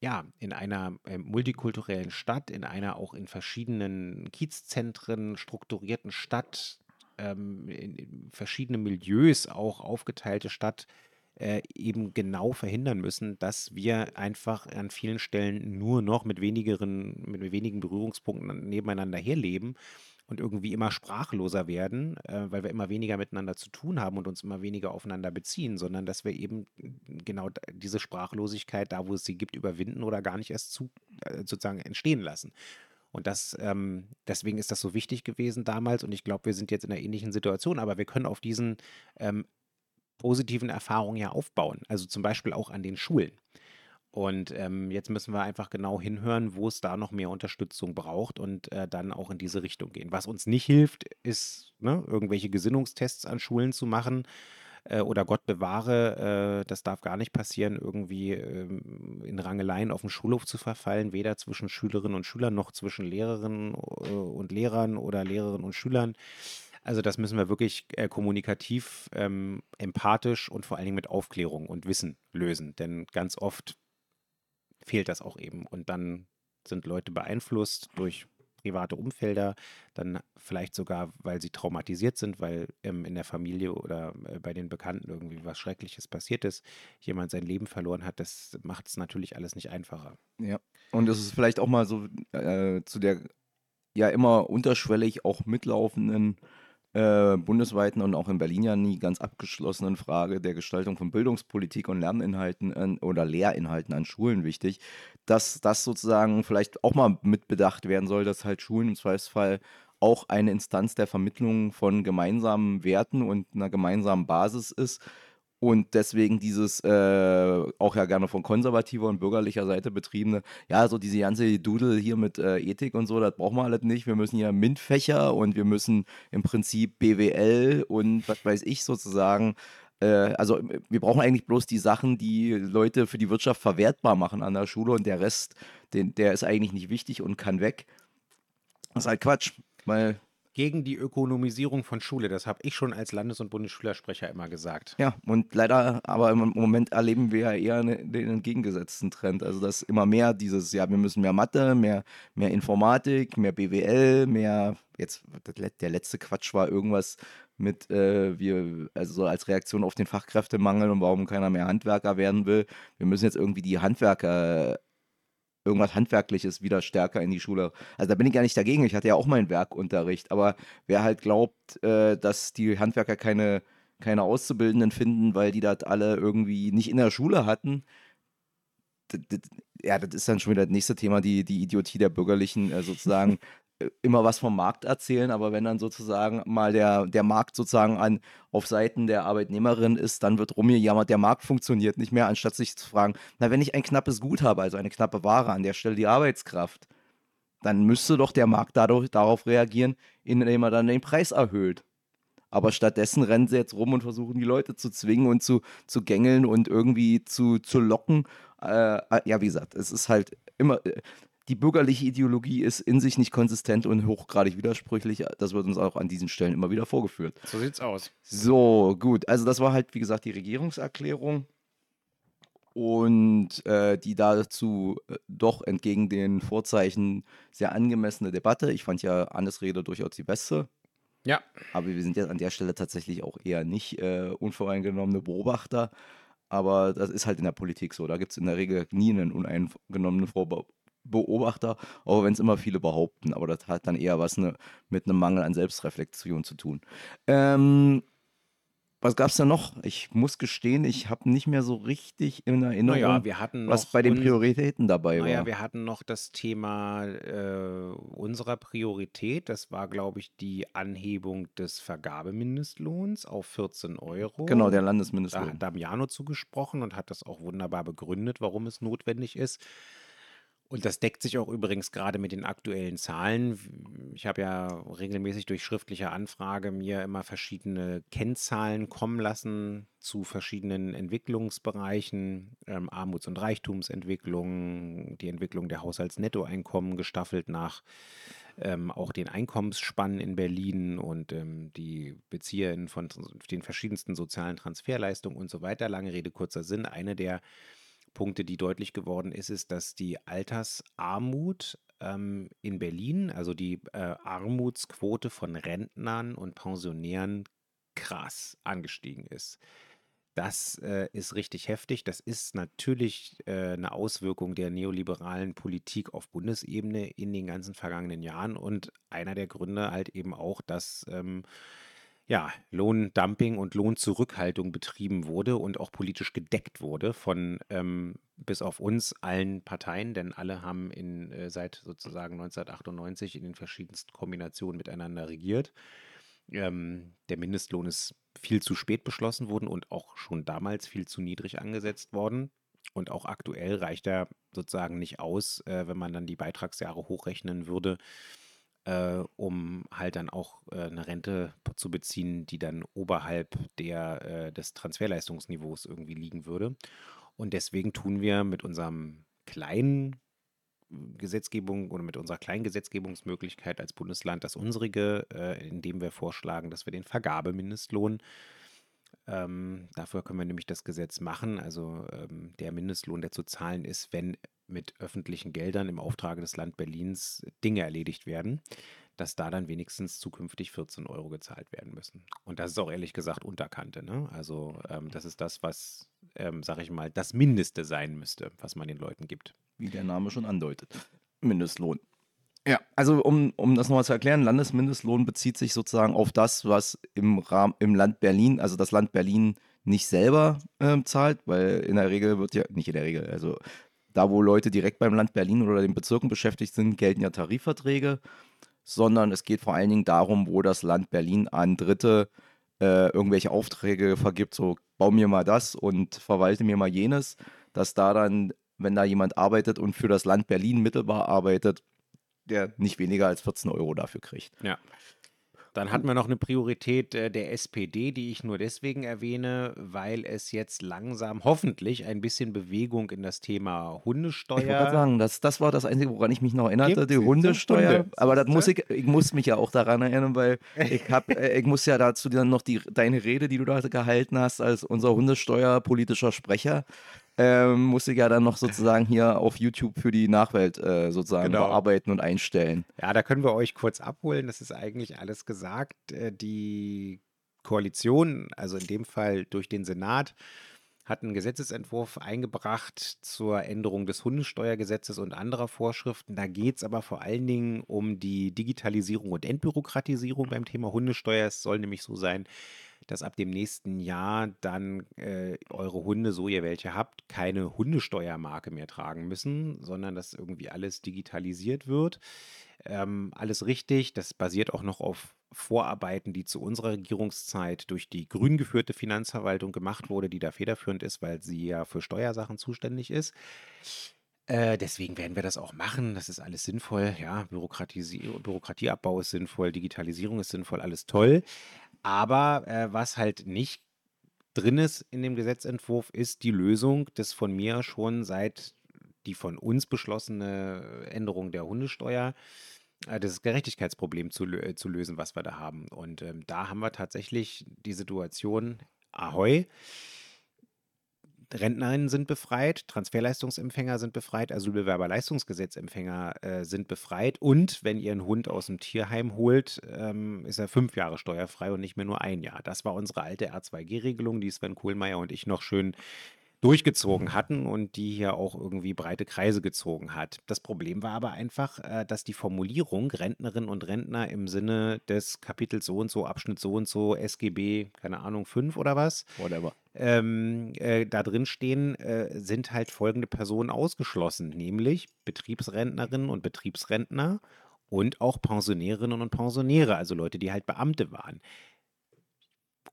ja, in einer äh, multikulturellen Stadt, in einer auch in verschiedenen Kiezzentren strukturierten Stadt, ähm, in, verschiedene Milieus auch aufgeteilte Stadt äh, eben genau verhindern müssen, dass wir einfach an vielen Stellen nur noch mit wenigeren, mit wenigen Berührungspunkten nebeneinander herleben und irgendwie immer sprachloser werden, äh, weil wir immer weniger miteinander zu tun haben und uns immer weniger aufeinander beziehen, sondern dass wir eben genau diese Sprachlosigkeit, da wo es sie gibt, überwinden oder gar nicht erst zu, äh, sozusagen entstehen lassen. Und das, ähm, deswegen ist das so wichtig gewesen damals. Und ich glaube, wir sind jetzt in einer ähnlichen Situation, aber wir können auf diesen ähm, positiven Erfahrungen ja aufbauen. Also zum Beispiel auch an den Schulen. Und ähm, jetzt müssen wir einfach genau hinhören, wo es da noch mehr Unterstützung braucht und äh, dann auch in diese Richtung gehen. Was uns nicht hilft, ist, ne, irgendwelche Gesinnungstests an Schulen zu machen äh, oder Gott bewahre, äh, das darf gar nicht passieren, irgendwie ähm, in Rangeleien auf dem Schulhof zu verfallen, weder zwischen Schülerinnen und Schülern noch zwischen Lehrerinnen äh, und Lehrern oder Lehrerinnen und Schülern. Also das müssen wir wirklich äh, kommunikativ, ähm, empathisch und vor allen Dingen mit Aufklärung und Wissen lösen. Denn ganz oft fehlt das auch eben. Und dann sind Leute beeinflusst durch private Umfelder, dann vielleicht sogar, weil sie traumatisiert sind, weil ähm, in der Familie oder äh, bei den Bekannten irgendwie was Schreckliches passiert ist, jemand sein Leben verloren hat, das macht es natürlich alles nicht einfacher. Ja, und es ist vielleicht auch mal so äh, zu der ja immer unterschwellig auch mitlaufenden äh, bundesweiten und auch in Berlin ja nie ganz abgeschlossenen Frage der Gestaltung von Bildungspolitik und Lerninhalten an, oder Lehrinhalten an Schulen wichtig, dass das sozusagen vielleicht auch mal mitbedacht werden soll, dass halt Schulen im Zweifelsfall auch eine Instanz der Vermittlung von gemeinsamen Werten und einer gemeinsamen Basis ist und deswegen dieses äh, auch ja gerne von konservativer und bürgerlicher Seite betriebene, ja, so diese ganze Dudel hier mit äh, Ethik und so, das brauchen wir alles nicht. Wir müssen hier MINT-Fächer und wir müssen im Prinzip BWL und was weiß ich sozusagen. Äh, also wir brauchen eigentlich bloß die Sachen, die Leute für die Wirtschaft verwertbar machen an der Schule und der Rest, den, der ist eigentlich nicht wichtig und kann weg. Das ist halt Quatsch, weil gegen die Ökonomisierung von Schule. Das habe ich schon als Landes- und Bundesschülersprecher immer gesagt. Ja, und leider, aber im Moment erleben wir ja eher ne, den entgegengesetzten Trend. Also, dass immer mehr dieses, ja, wir müssen mehr Mathe, mehr, mehr Informatik, mehr BWL, mehr, jetzt, der letzte Quatsch war irgendwas mit, äh, wir, also so als Reaktion auf den Fachkräftemangel und warum keiner mehr Handwerker werden will. Wir müssen jetzt irgendwie die Handwerker irgendwas Handwerkliches wieder stärker in die Schule. Also da bin ich ja nicht dagegen. Ich hatte ja auch meinen Werkunterricht. Aber wer halt glaubt, äh, dass die Handwerker keine, keine Auszubildenden finden, weil die das alle irgendwie nicht in der Schule hatten, ja, das ist dann schon wieder das nächste Thema, die, die Idiotie der Bürgerlichen äh, sozusagen. immer was vom Markt erzählen, aber wenn dann sozusagen mal der, der Markt sozusagen an, auf Seiten der Arbeitnehmerin ist, dann wird rumgejammert, der Markt funktioniert nicht mehr, anstatt sich zu fragen, na, wenn ich ein knappes Gut habe, also eine knappe Ware, an der Stelle die Arbeitskraft, dann müsste doch der Markt dadurch, darauf reagieren, indem er dann den Preis erhöht. Aber stattdessen rennen sie jetzt rum und versuchen die Leute zu zwingen und zu, zu gängeln und irgendwie zu, zu locken. Äh, äh ja, wie gesagt, es ist halt immer, äh, die bürgerliche Ideologie ist in sich nicht konsistent und hochgradig widersprüchlich. Das wird uns auch an diesen Stellen immer wieder vorgeführt. So sieht's aus. So, gut. Also das war halt, wie gesagt, die Regierungserklärung. Und äh, die dazu äh, doch entgegen den Vorzeichen sehr angemessene Debatte. Ich fand ja Annes Rede durchaus die beste. Ja. Aber wir sind jetzt an der Stelle tatsächlich auch eher nicht äh, unvoreingenommene Beobachter. Aber das ist halt in der Politik so. Da gibt es in der Regel nie einen uneingenommenen Vorbe Beobachter, auch wenn es immer viele behaupten. Aber das hat dann eher was ne, mit einem Mangel an Selbstreflexion zu tun. Ähm, was gab es da noch? Ich muss gestehen, ich habe nicht mehr so richtig in Erinnerung, naja, was bei den Prioritäten dabei naja, war. wir hatten noch das Thema äh, unserer Priorität. Das war, glaube ich, die Anhebung des Vergabemindestlohns auf 14 Euro. Genau, der Da Landesmindestlohn. hat Damiano zugesprochen und hat das auch wunderbar begründet, warum es notwendig ist. Und das deckt sich auch übrigens gerade mit den aktuellen Zahlen. Ich habe ja regelmäßig durch schriftliche Anfrage mir immer verschiedene Kennzahlen kommen lassen zu verschiedenen Entwicklungsbereichen, ähm, Armuts- und Reichtumsentwicklung, die Entwicklung der Haushaltsnettoeinkommen gestaffelt nach ähm, auch den Einkommensspannen in Berlin und ähm, die BezieherInnen von den verschiedensten sozialen Transferleistungen und so weiter. Lange Rede, kurzer Sinn. Eine der Punkte, die deutlich geworden ist, ist, dass die Altersarmut ähm, in Berlin, also die äh, Armutsquote von Rentnern und Pensionären krass angestiegen ist. Das äh, ist richtig heftig. Das ist natürlich äh, eine Auswirkung der neoliberalen Politik auf Bundesebene in den ganzen vergangenen Jahren und einer der Gründe halt eben auch, dass ähm, ja, Lohndumping und Lohnzurückhaltung betrieben wurde und auch politisch gedeckt wurde von ähm, bis auf uns allen Parteien, denn alle haben in, äh, seit sozusagen 1998 in den verschiedensten Kombinationen miteinander regiert. Ähm, der Mindestlohn ist viel zu spät beschlossen worden und auch schon damals viel zu niedrig angesetzt worden. Und auch aktuell reicht er sozusagen nicht aus, äh, wenn man dann die Beitragsjahre hochrechnen würde, äh, um halt dann auch äh, eine Rente zu beziehen, die dann oberhalb der, äh, des Transferleistungsniveaus irgendwie liegen würde. Und deswegen tun wir mit unserem kleinen Gesetzgebung oder mit unserer kleinen Gesetzgebungsmöglichkeit als Bundesland das unsrige, äh, indem wir vorschlagen, dass wir den Vergabemindestlohn ähm, dafür können wir nämlich das Gesetz machen. Also ähm, der Mindestlohn, der zu zahlen ist, wenn mit öffentlichen Geldern im Auftrage des Land Berlins Dinge erledigt werden, dass da dann wenigstens zukünftig 14 Euro gezahlt werden müssen. Und das ist auch ehrlich gesagt Unterkante. Ne? Also ähm, das ist das, was, ähm, sag ich mal, das Mindeste sein müsste, was man den Leuten gibt. Wie der Name schon andeutet. Mindestlohn. Ja, also um, um das nochmal zu erklären, Landesmindestlohn bezieht sich sozusagen auf das, was im Rahmen im Land Berlin, also das Land Berlin nicht selber ähm, zahlt, weil in der Regel wird ja, nicht in der Regel, also da, wo Leute direkt beim Land Berlin oder den Bezirken beschäftigt sind, gelten ja Tarifverträge, sondern es geht vor allen Dingen darum, wo das Land Berlin an Dritte äh, irgendwelche Aufträge vergibt, so bau mir mal das und verwalte mir mal jenes, dass da dann, wenn da jemand arbeitet und für das Land Berlin mittelbar arbeitet, der nicht weniger als 14 Euro dafür kriegt. Ja. Dann hatten wir noch eine Priorität äh, der SPD, die ich nur deswegen erwähne, weil es jetzt langsam hoffentlich ein bisschen Bewegung in das Thema Hundesteuer. Ich wollte gerade sagen, das, das war das Einzige, woran ich mich noch erinnerte, die es Hundesteuer. Hunde, Aber das muss ich, ich muss mich ja auch daran erinnern, weil ich hab, äh, ich muss ja dazu dann noch die, deine Rede, die du da gehalten hast, als unser Hundesteuerpolitischer Sprecher, ähm, musste ich ja dann noch sozusagen hier auf YouTube für die Nachwelt äh, sozusagen Genau. bearbeiten und einstellen. Ja, da können wir euch kurz abholen. Das ist eigentlich alles gesagt. Äh, Die Koalition, also in dem Fall durch den Senat, hat einen Gesetzesentwurf eingebracht zur Änderung des Hundesteuergesetzes und anderer Vorschriften. Da geht es aber vor allen Dingen um die Digitalisierung und Entbürokratisierung beim Thema Hundesteuer. Es soll nämlich so sein, dass ab dem nächsten Jahr dann äh, eure Hunde, so ihr welche habt, keine Hundesteuermarke mehr tragen müssen, sondern dass irgendwie alles digitalisiert wird. Ähm, alles richtig. Das basiert auch noch auf Vorarbeiten, die zu unserer Regierungszeit durch die grün geführte Finanzverwaltung gemacht wurde, die da federführend ist, weil sie ja für Steuersachen zuständig ist. Äh, deswegen werden wir das auch machen. Das ist alles sinnvoll. Ja, Bürokratieabbau ist sinnvoll, Digitalisierung ist sinnvoll, alles toll. Aber äh, was halt nicht drin ist in dem Gesetzentwurf, ist die Lösung des von mir schon seit die von uns beschlossene Änderung der Hundesteuer äh, das Gerechtigkeitsproblem zu, äh, zu lösen, was wir da haben. Und ähm, da haben wir tatsächlich die Situation, ahoi, Rentnerinnen sind befreit, Transferleistungsempfänger sind befreit, Asylbewerberleistungsgesetzempfänger äh, sind befreit und wenn ihr einen Hund aus dem Tierheim holt, ähm, ist er fünf Jahre steuerfrei und nicht mehr nur ein Jahr. Das war unsere alte R2G-Regelung, die Sven Kohlmeier und ich noch schön durchgezogen hatten und die hier auch irgendwie breite Kreise gezogen hat. Das Problem war aber einfach, äh, dass die Formulierung Rentnerinnen und Rentner im Sinne des Kapitels so und so, Abschnitt so und so, SGB, keine Ahnung, 5 oder was, Whatever. ähm, äh, da drin stehen, äh, sind halt folgende Personen ausgeschlossen, nämlich Betriebsrentnerinnen und Betriebsrentner und auch Pensionärinnen und Pensionäre, also Leute, die halt Beamte waren.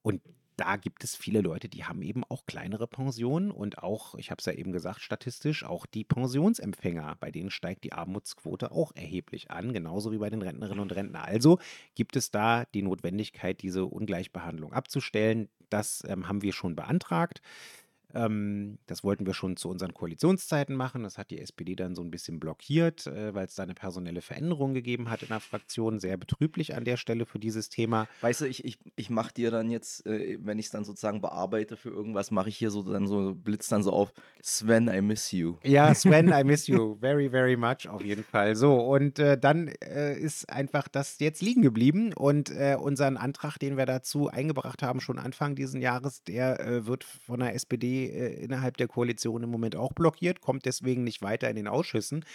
Und da gibt es viele Leute, die haben eben auch kleinere Pensionen und auch, ich habe es ja eben gesagt, statistisch, auch die Pensionsempfänger, bei denen steigt die Armutsquote auch erheblich an, genauso wie bei den Rentnerinnen und Rentnern. Also gibt es da die Notwendigkeit, diese Ungleichbehandlung abzustellen. Das ähm, haben wir schon beantragt. Ähm, das wollten wir schon zu unseren Koalitionszeiten machen. Das hat die SPD dann so ein bisschen blockiert, äh, weil es da eine personelle Veränderung gegeben hat in der Fraktion. Sehr betrüblich an der Stelle für dieses Thema. Weißt du, ich, ich, ich mache dir dann jetzt, äh, wenn ich es dann sozusagen bearbeite für irgendwas, mache ich hier so dann so, blitzt dann so auf, Sven, I miss you. Ja, Sven, I miss you very, very much auf jeden Fall. So, und äh, dann äh, ist einfach das jetzt liegen geblieben und äh, unseren Antrag, den wir dazu eingebracht haben, schon Anfang dieses Jahres, der äh, wird von der SPD äh, innerhalb der Koalition im Moment auch blockiert, kommt deswegen nicht weiter in den Ausschüssen.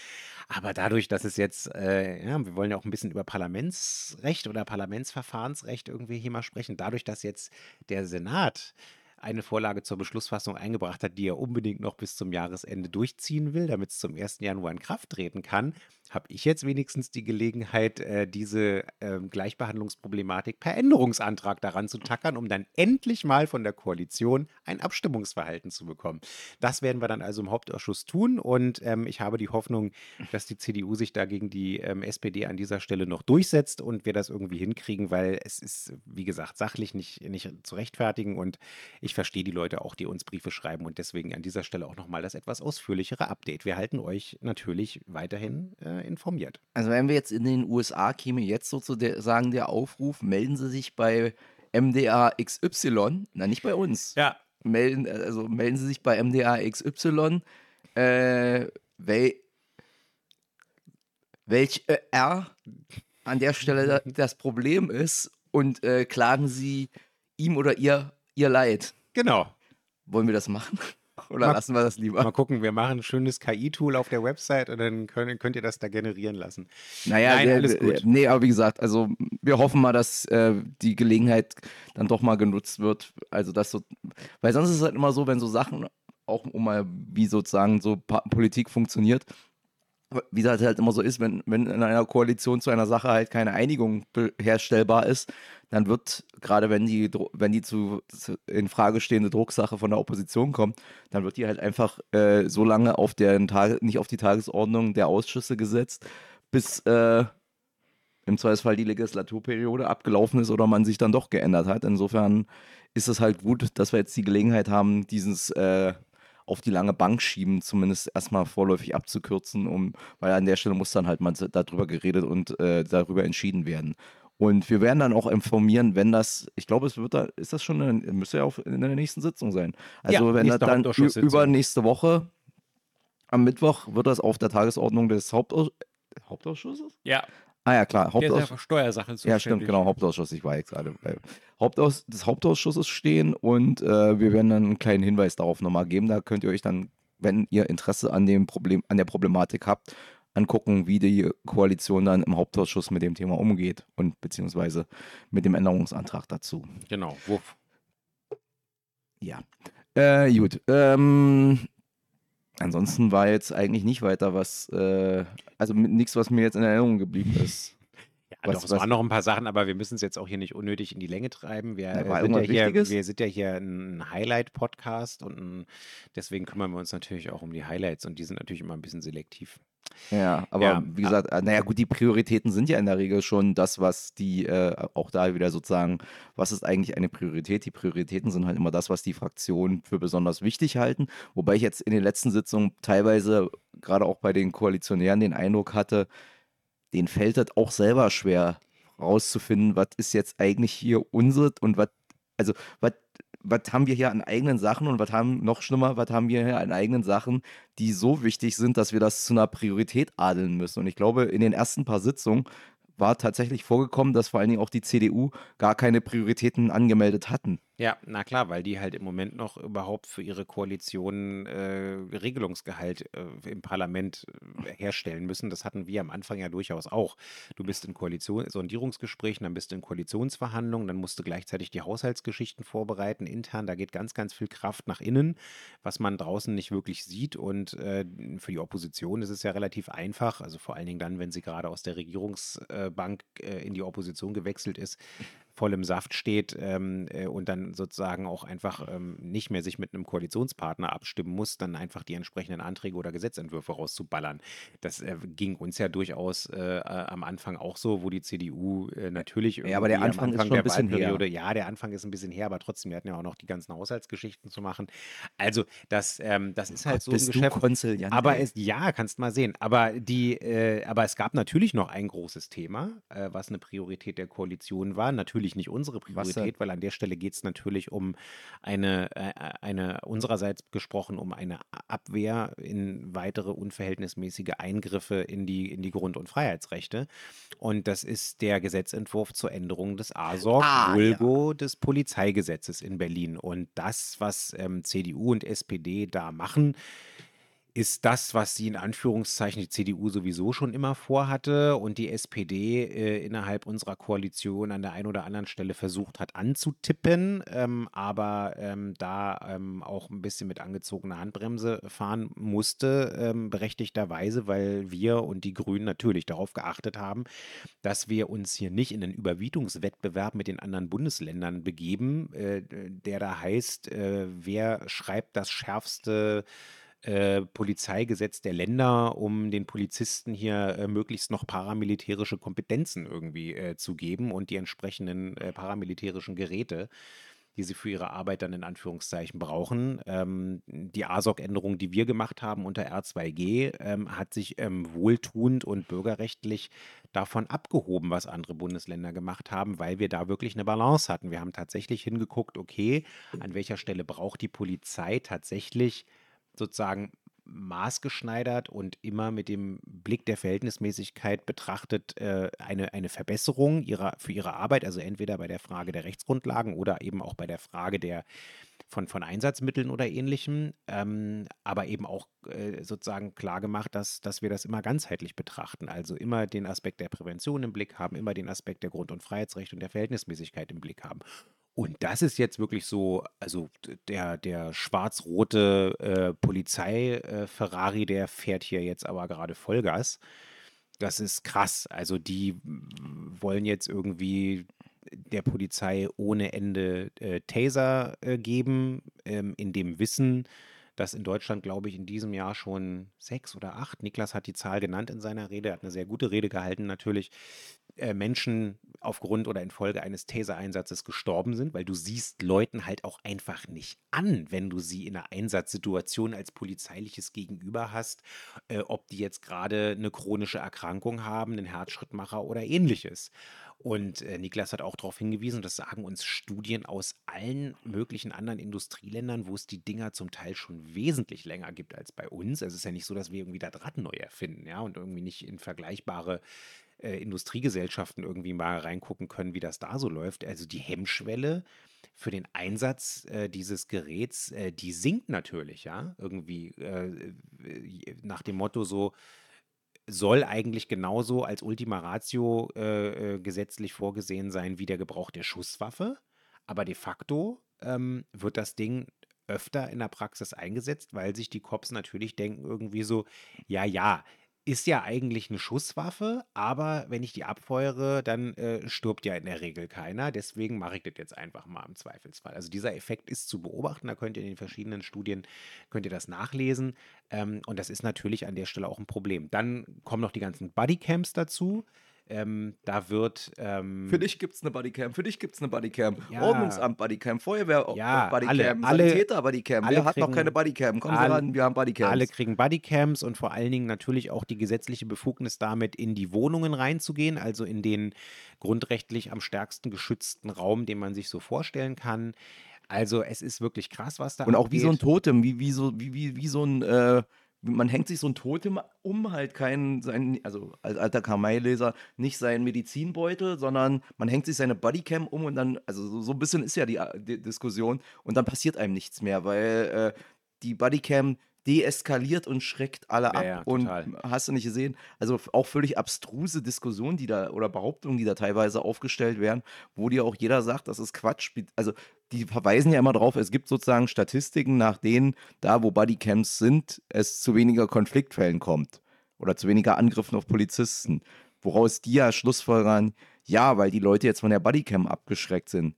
Aber dadurch, dass es jetzt, äh, ja, wir wollen ja auch ein bisschen über Parlamentsrecht oder Parlamentsverfahrensrecht irgendwie hier mal sprechen, dadurch, dass jetzt der Senat eine Vorlage zur Beschlussfassung eingebracht hat, die er unbedingt noch bis zum Jahresende durchziehen will, damit es zum 1. Januar in Kraft treten kann, habe ich jetzt wenigstens die Gelegenheit, äh, diese äh, Gleichbehandlungsproblematik per Änderungsantrag daran zu tackern, um dann endlich mal von der Koalition ein Abstimmungsverhalten zu bekommen. Das werden wir dann also im Hauptausschuss tun und ähm, ich habe die Hoffnung, dass die CDU sich da gegen die ähm, SPD an dieser Stelle noch durchsetzt und wir das irgendwie hinkriegen, weil es ist, wie gesagt, sachlich nicht, nicht zu rechtfertigen und ich verstehe die Leute auch, die uns Briefe schreiben und deswegen an dieser Stelle auch nochmal das etwas ausführlichere Update. Wir halten euch natürlich weiterhin äh, informiert. Also wenn wir jetzt in den USA käme jetzt sozusagen der Aufruf, melden Sie sich bei MDA XY, na nicht bei uns. Ja. Melden, also melden Sie sich bei MDA XY, äh, wel, welch äh, R an der Stelle das Problem ist und äh, klagen Sie ihm oder ihr ihr Leid. Genau. Wollen wir das machen? Oder Mal- lassen wir das lieber? Mal gucken, wir machen ein schönes KI-Tool auf der Website und dann könnt, könnt ihr das da generieren lassen. Naja, Nein, der, alles gut. Nee, aber wie gesagt, also wir hoffen mal, dass äh, die Gelegenheit dann doch mal genutzt wird. Also das so, weil sonst ist es halt immer so, wenn so Sachen, auch um mal, wie sozusagen so Politik funktioniert, wie das halt immer so ist, wenn, wenn in einer Koalition zu einer Sache halt keine Einigung herstellbar ist, dann wird, gerade wenn die, wenn die zu, zu in Frage stehende Drucksache von der Opposition kommt, dann wird die halt einfach äh, so lange auf der Tage, nicht auf die Tagesordnung der Ausschüsse gesetzt, bis äh, im Zweifelsfall die Legislaturperiode abgelaufen ist oder man sich dann doch geändert hat. Insofern ist es halt gut, dass wir jetzt die Gelegenheit haben, dieses äh, auf die lange Bank schieben, zumindest erstmal vorläufig abzukürzen, um, weil an der Stelle muss dann halt mal darüber geredet und äh, darüber entschieden werden. Und wir werden dann auch informieren, wenn das, ich glaube, es wird da, ist das schon, in, müsste ja auch in der nächsten Sitzung sein. Also Ja, wenn das dann ü- Hauptausschusssitzung. über nächste Woche am Mittwoch wird das auf der Tagesordnung des Hauptaus Hauptausschusses? Ja, Ah ja, klar, der ist Hauptausschusss. ja zuständig. stimmt, genau, Hauptausschuss. Ich war jetzt gerade bei Hauptaus des Hauptausschusses stehen und äh, wir werden dann einen kleinen Hinweis darauf nochmal geben. Da könnt ihr euch dann, wenn ihr Interesse an dem Problem, an der Problematik habt, angucken, wie die Koalition dann im Hauptausschuss mit dem Thema umgeht und beziehungsweise mit dem Änderungsantrag dazu. Genau. Wuff. Ja. Äh, gut. Ähm, Ansonsten war jetzt eigentlich nicht weiter was, äh, also nichts, was mir jetzt in Erinnerung geblieben ist. Ja, Was, doch, es was, waren noch ein paar Sachen, aber wir müssen es jetzt auch hier nicht unnötig in die Länge treiben. Wir na, äh, sind ja hier, wir sind ja hier ein Highlight-Podcast und ein, deswegen kümmern wir uns natürlich auch um die Highlights und die sind natürlich immer ein bisschen selektiv. Ja, aber Ja, wie gesagt, äh, naja gut, die Prioritäten sind ja in der Regel schon das, was die, äh, auch da wieder sozusagen, was ist eigentlich eine Priorität? Die Prioritäten sind halt immer das, was die Fraktionen für besonders wichtig halten. Wobei ich jetzt in den letzten Sitzungen teilweise, gerade auch bei den Koalitionären, den Eindruck hatte, denen fällt es auch selber schwer rauszufinden, was ist jetzt eigentlich hier unsere und was, also was, was haben wir hier an eigenen Sachen und was haben, noch schlimmer, was haben wir hier an eigenen Sachen, die so wichtig sind, dass wir das zu einer Priorität adeln müssen. Und ich glaube, in den ersten paar Sitzungen war tatsächlich vorgekommen, dass vor allen Dingen auch die CDU gar keine Prioritäten angemeldet hatten. Ja, na klar, weil die halt im Moment noch überhaupt für ihre Koalition äh, Regelungsgehalt äh, im Parlament äh, herstellen müssen. Das hatten wir am Anfang ja durchaus auch. Du bist in Koalition, Sondierungsgesprächen, dann bist du in Koalitionsverhandlungen, dann musst du gleichzeitig die Haushaltsgeschichten vorbereiten, intern. Da geht ganz, ganz viel Kraft nach innen, was man draußen nicht wirklich sieht. Und äh, für die Opposition ist es ja relativ einfach, also vor allen Dingen dann, wenn sie gerade aus der Regierungsbank äh, in die Opposition gewechselt ist, voll im Saft steht ähm, äh, und dann sozusagen auch einfach ähm, nicht mehr sich mit einem Koalitionspartner abstimmen muss, dann einfach die entsprechenden Anträge oder Gesetzentwürfe rauszuballern. Das äh, ging uns ja durchaus äh, äh, am Anfang auch so, wo die CDU äh, natürlich Ja, aber der irgendwie am Anfang ist Anfang schon ein der bisschen her. Ja, der Anfang ist ein bisschen her, aber trotzdem, wir hatten ja auch noch die ganzen Haushaltsgeschichten zu machen. Also das, ähm, das ist halt Gott, so ein Geschäft. konziliant, Aber es, ja, kannst mal sehen. Aber die, aber es gab natürlich noch ein großes Thema, was eine Priorität der Koalition war. Natürlich nicht unsere? Priorität, weil an der Stelle geht es natürlich um eine, äh, eine unsererseits gesprochen um eine Abwehr in weitere unverhältnismäßige Eingriffe in die, in die Grund- und Freiheitsrechte. Und das ist der Gesetzentwurf zur Änderung des ASOG, Ah, ja. Des Polizeigesetzes in Berlin. Und das, was ähm, CDU und SPD da machen, ist das, was sie in Anführungszeichen die CDU sowieso schon immer vorhatte und die SPD äh, innerhalb unserer Koalition an der einen oder anderen Stelle versucht hat anzutippen, ähm, aber ähm, da ähm, auch ein bisschen mit angezogener Handbremse fahren musste, ähm, berechtigterweise, weil wir und die Grünen natürlich darauf geachtet haben, dass wir uns hier nicht in einen Überbietungswettbewerb mit den anderen Bundesländern begeben, äh, der da heißt, äh, wer schreibt das schärfste äh, Polizeigesetz der Länder, um den Polizisten hier äh, möglichst noch paramilitärische Kompetenzen irgendwie äh, zu geben und die entsprechenden äh, paramilitärischen Geräte, die sie für ihre Arbeit dann in Anführungszeichen brauchen. Ähm, die ASOG-Änderung, die wir gemacht haben unter R2G, ähm, hat sich ähm, wohltuend und bürgerrechtlich davon abgehoben, was andere Bundesländer gemacht haben, weil wir da wirklich eine Balance hatten. Wir haben tatsächlich hingeguckt, okay, an welcher Stelle braucht die Polizei tatsächlich sozusagen maßgeschneidert und immer mit dem Blick der Verhältnismäßigkeit betrachtet äh, eine, eine Verbesserung ihrer, für ihre Arbeit, also entweder bei der Frage der Rechtsgrundlagen oder eben auch bei der Frage der von, von Einsatzmitteln oder ähnlichem, ähm, aber eben auch äh, sozusagen klar gemacht, dass, dass wir das immer ganzheitlich betrachten. Also immer den Aspekt der Prävention im Blick haben, immer den Aspekt der Grund- und Freiheitsrechte und der Verhältnismäßigkeit im Blick haben. Und das ist jetzt wirklich so, also der, der schwarz-rote äh, Polizei-Ferrari, der fährt hier jetzt aber gerade Vollgas. Das ist krass. Also die wollen jetzt irgendwie der Polizei ohne Ende äh, Taser äh, geben, ähm, in dem Wissen, dass in Deutschland, glaube ich, in diesem Jahr schon sechs oder acht, Niklas hat die Zahl genannt in seiner Rede, hat eine sehr gute Rede gehalten natürlich, äh, Menschen aufgrund oder infolge eines Taser-Einsatzes gestorben sind, weil du siehst Leuten halt auch einfach nicht an, wenn du sie in einer Einsatzsituation als polizeiliches Gegenüber hast, äh, ob die jetzt gerade eine chronische Erkrankung haben, einen Herzschrittmacher oder ähnliches. Und äh, Niklas hat auch darauf hingewiesen, das sagen uns Studien aus allen möglichen anderen Industrieländern, wo es die Dinger zum Teil schon wesentlich länger gibt als bei uns. Es ist ja nicht so, dass wir irgendwie da Draht neu erfinden, ja, und irgendwie nicht in vergleichbare äh, Industriegesellschaften irgendwie mal reingucken können, wie das da so läuft. Also die Hemmschwelle für den Einsatz äh, dieses Geräts, äh, die sinkt natürlich, ja, irgendwie äh, äh, nach dem Motto so, soll eigentlich genauso als Ultima Ratio äh, gesetzlich vorgesehen sein wie der Gebrauch der Schusswaffe. Aber de facto ähm, wird das Ding öfter in der Praxis eingesetzt, weil sich die Cops natürlich denken irgendwie so, ja, ja, ist ja eigentlich eine Schusswaffe, aber wenn ich die abfeuere, dann äh, stirbt ja in der Regel keiner. Deswegen mache ich das jetzt einfach mal im Zweifelsfall. Also dieser Effekt ist zu beobachten. Da könnt ihr in den verschiedenen Studien könnt ihr das nachlesen. Ähm, und das ist natürlich an der Stelle auch ein Problem. Dann kommen noch die ganzen Bodycams dazu. Ähm, da wird. Ähm, Für dich gibt es eine Bodycam, für dich gibt es eine Bodycam. Ja. Ordnungsamt Bodycam, Feuerwehr Ja, Bodycam, alle- alle- Sanitäter Bodycam. alle Wer hat noch kriegen- keine Bodycam? Kommen Sie alle- ran, wir haben Bodycams. Alle kriegen Bodycams und vor allen Dingen natürlich auch die gesetzliche Befugnis damit, in die Wohnungen reinzugehen, also in den grundrechtlich am stärksten geschützten Raum, den man sich so vorstellen kann. Also es ist wirklich krass, was da Und auch wie so ein abgeht. Totem, wie, wie, so, wie, wie, wie so ein, äh, man hängt sich so ein Totem um, halt keinen, sein, also als alter Kamei-Leser, nicht seinen Medizinbeutel, sondern man hängt sich seine Bodycam um und dann, also so, so ein bisschen ist ja die, die Diskussion und dann passiert einem nichts mehr, weil äh, die Bodycam deeskaliert und schreckt alle ab ja, und hast du nicht gesehen, also auch völlig abstruse Diskussionen, die da oder Behauptungen, die da teilweise aufgestellt werden, wo dir auch jeder sagt, das ist Quatsch. Also die verweisen ja immer darauf, es gibt sozusagen Statistiken, nach denen da, wo Bodycams sind, es zu weniger Konfliktfällen kommt oder zu weniger Angriffen auf Polizisten. Woraus die ja schlussfolgern, ja, weil die Leute jetzt von der Bodycam abgeschreckt sind.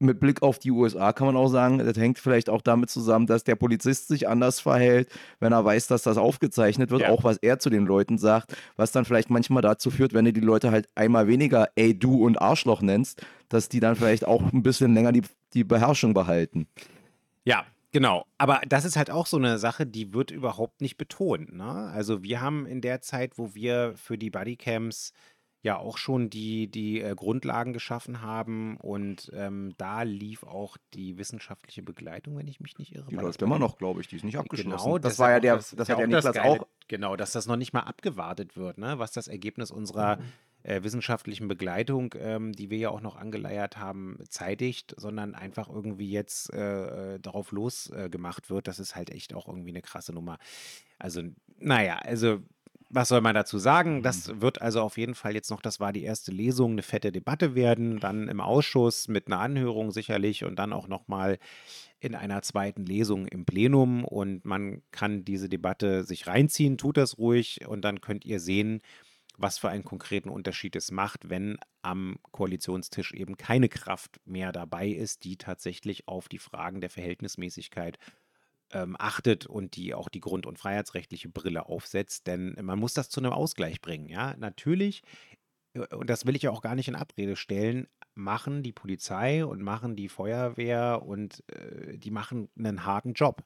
Mit Blick auf die USA kann man auch sagen, das hängt vielleicht auch damit zusammen, dass der Polizist sich anders verhält, wenn er weiß, dass das aufgezeichnet wird, Ja. auch was er zu den Leuten sagt, was dann vielleicht manchmal dazu führt, wenn du die Leute halt einmal weniger ey, du und Arschloch nennst, dass die dann vielleicht auch ein bisschen länger die, die Beherrschung behalten. Ja, genau. Aber das ist halt auch so eine Sache, die wird überhaupt nicht betont. Ne? Also wir haben in der Zeit, wo wir für die Bodycams ja auch schon die, die äh, Grundlagen geschaffen haben und ähm, da lief auch die wissenschaftliche Begleitung, wenn ich mich nicht irre. Die läuft das immer noch, glaube ich, die ist nicht abgeschlossen. Genau, das war ja auch der, das, das, hat ja auch das Niklas Geile, auch. Genau, dass das noch nicht mal abgewartet wird, ne? was das Ergebnis unserer äh, wissenschaftlichen Begleitung, ähm, die wir ja auch noch angeleiert haben, zeitigt, sondern einfach irgendwie jetzt äh, äh, darauf losgemacht äh, wird. Das ist halt echt auch irgendwie eine krasse Nummer. Also, naja, also was soll man dazu sagen? Das wird also auf jeden Fall jetzt noch, das war die erste Lesung, eine fette Debatte werden, dann im Ausschuss mit einer Anhörung sicherlich und dann auch nochmal in einer zweiten Lesung im Plenum und man kann diese Debatte sich reinziehen, tut das ruhig und dann könnt ihr sehen, was für einen konkreten Unterschied es macht, wenn am Koalitionstisch eben keine Kraft mehr dabei ist, die tatsächlich auf die Fragen der Verhältnismäßigkeit ähm, achtet und die auch die grund- und freiheitsrechtliche Brille aufsetzt, denn man muss das zu einem Ausgleich bringen. Ja, natürlich, äh, und das will ich ja auch gar nicht in Abrede stellen, machen die Polizei und machen die Feuerwehr und äh, die machen einen harten Job.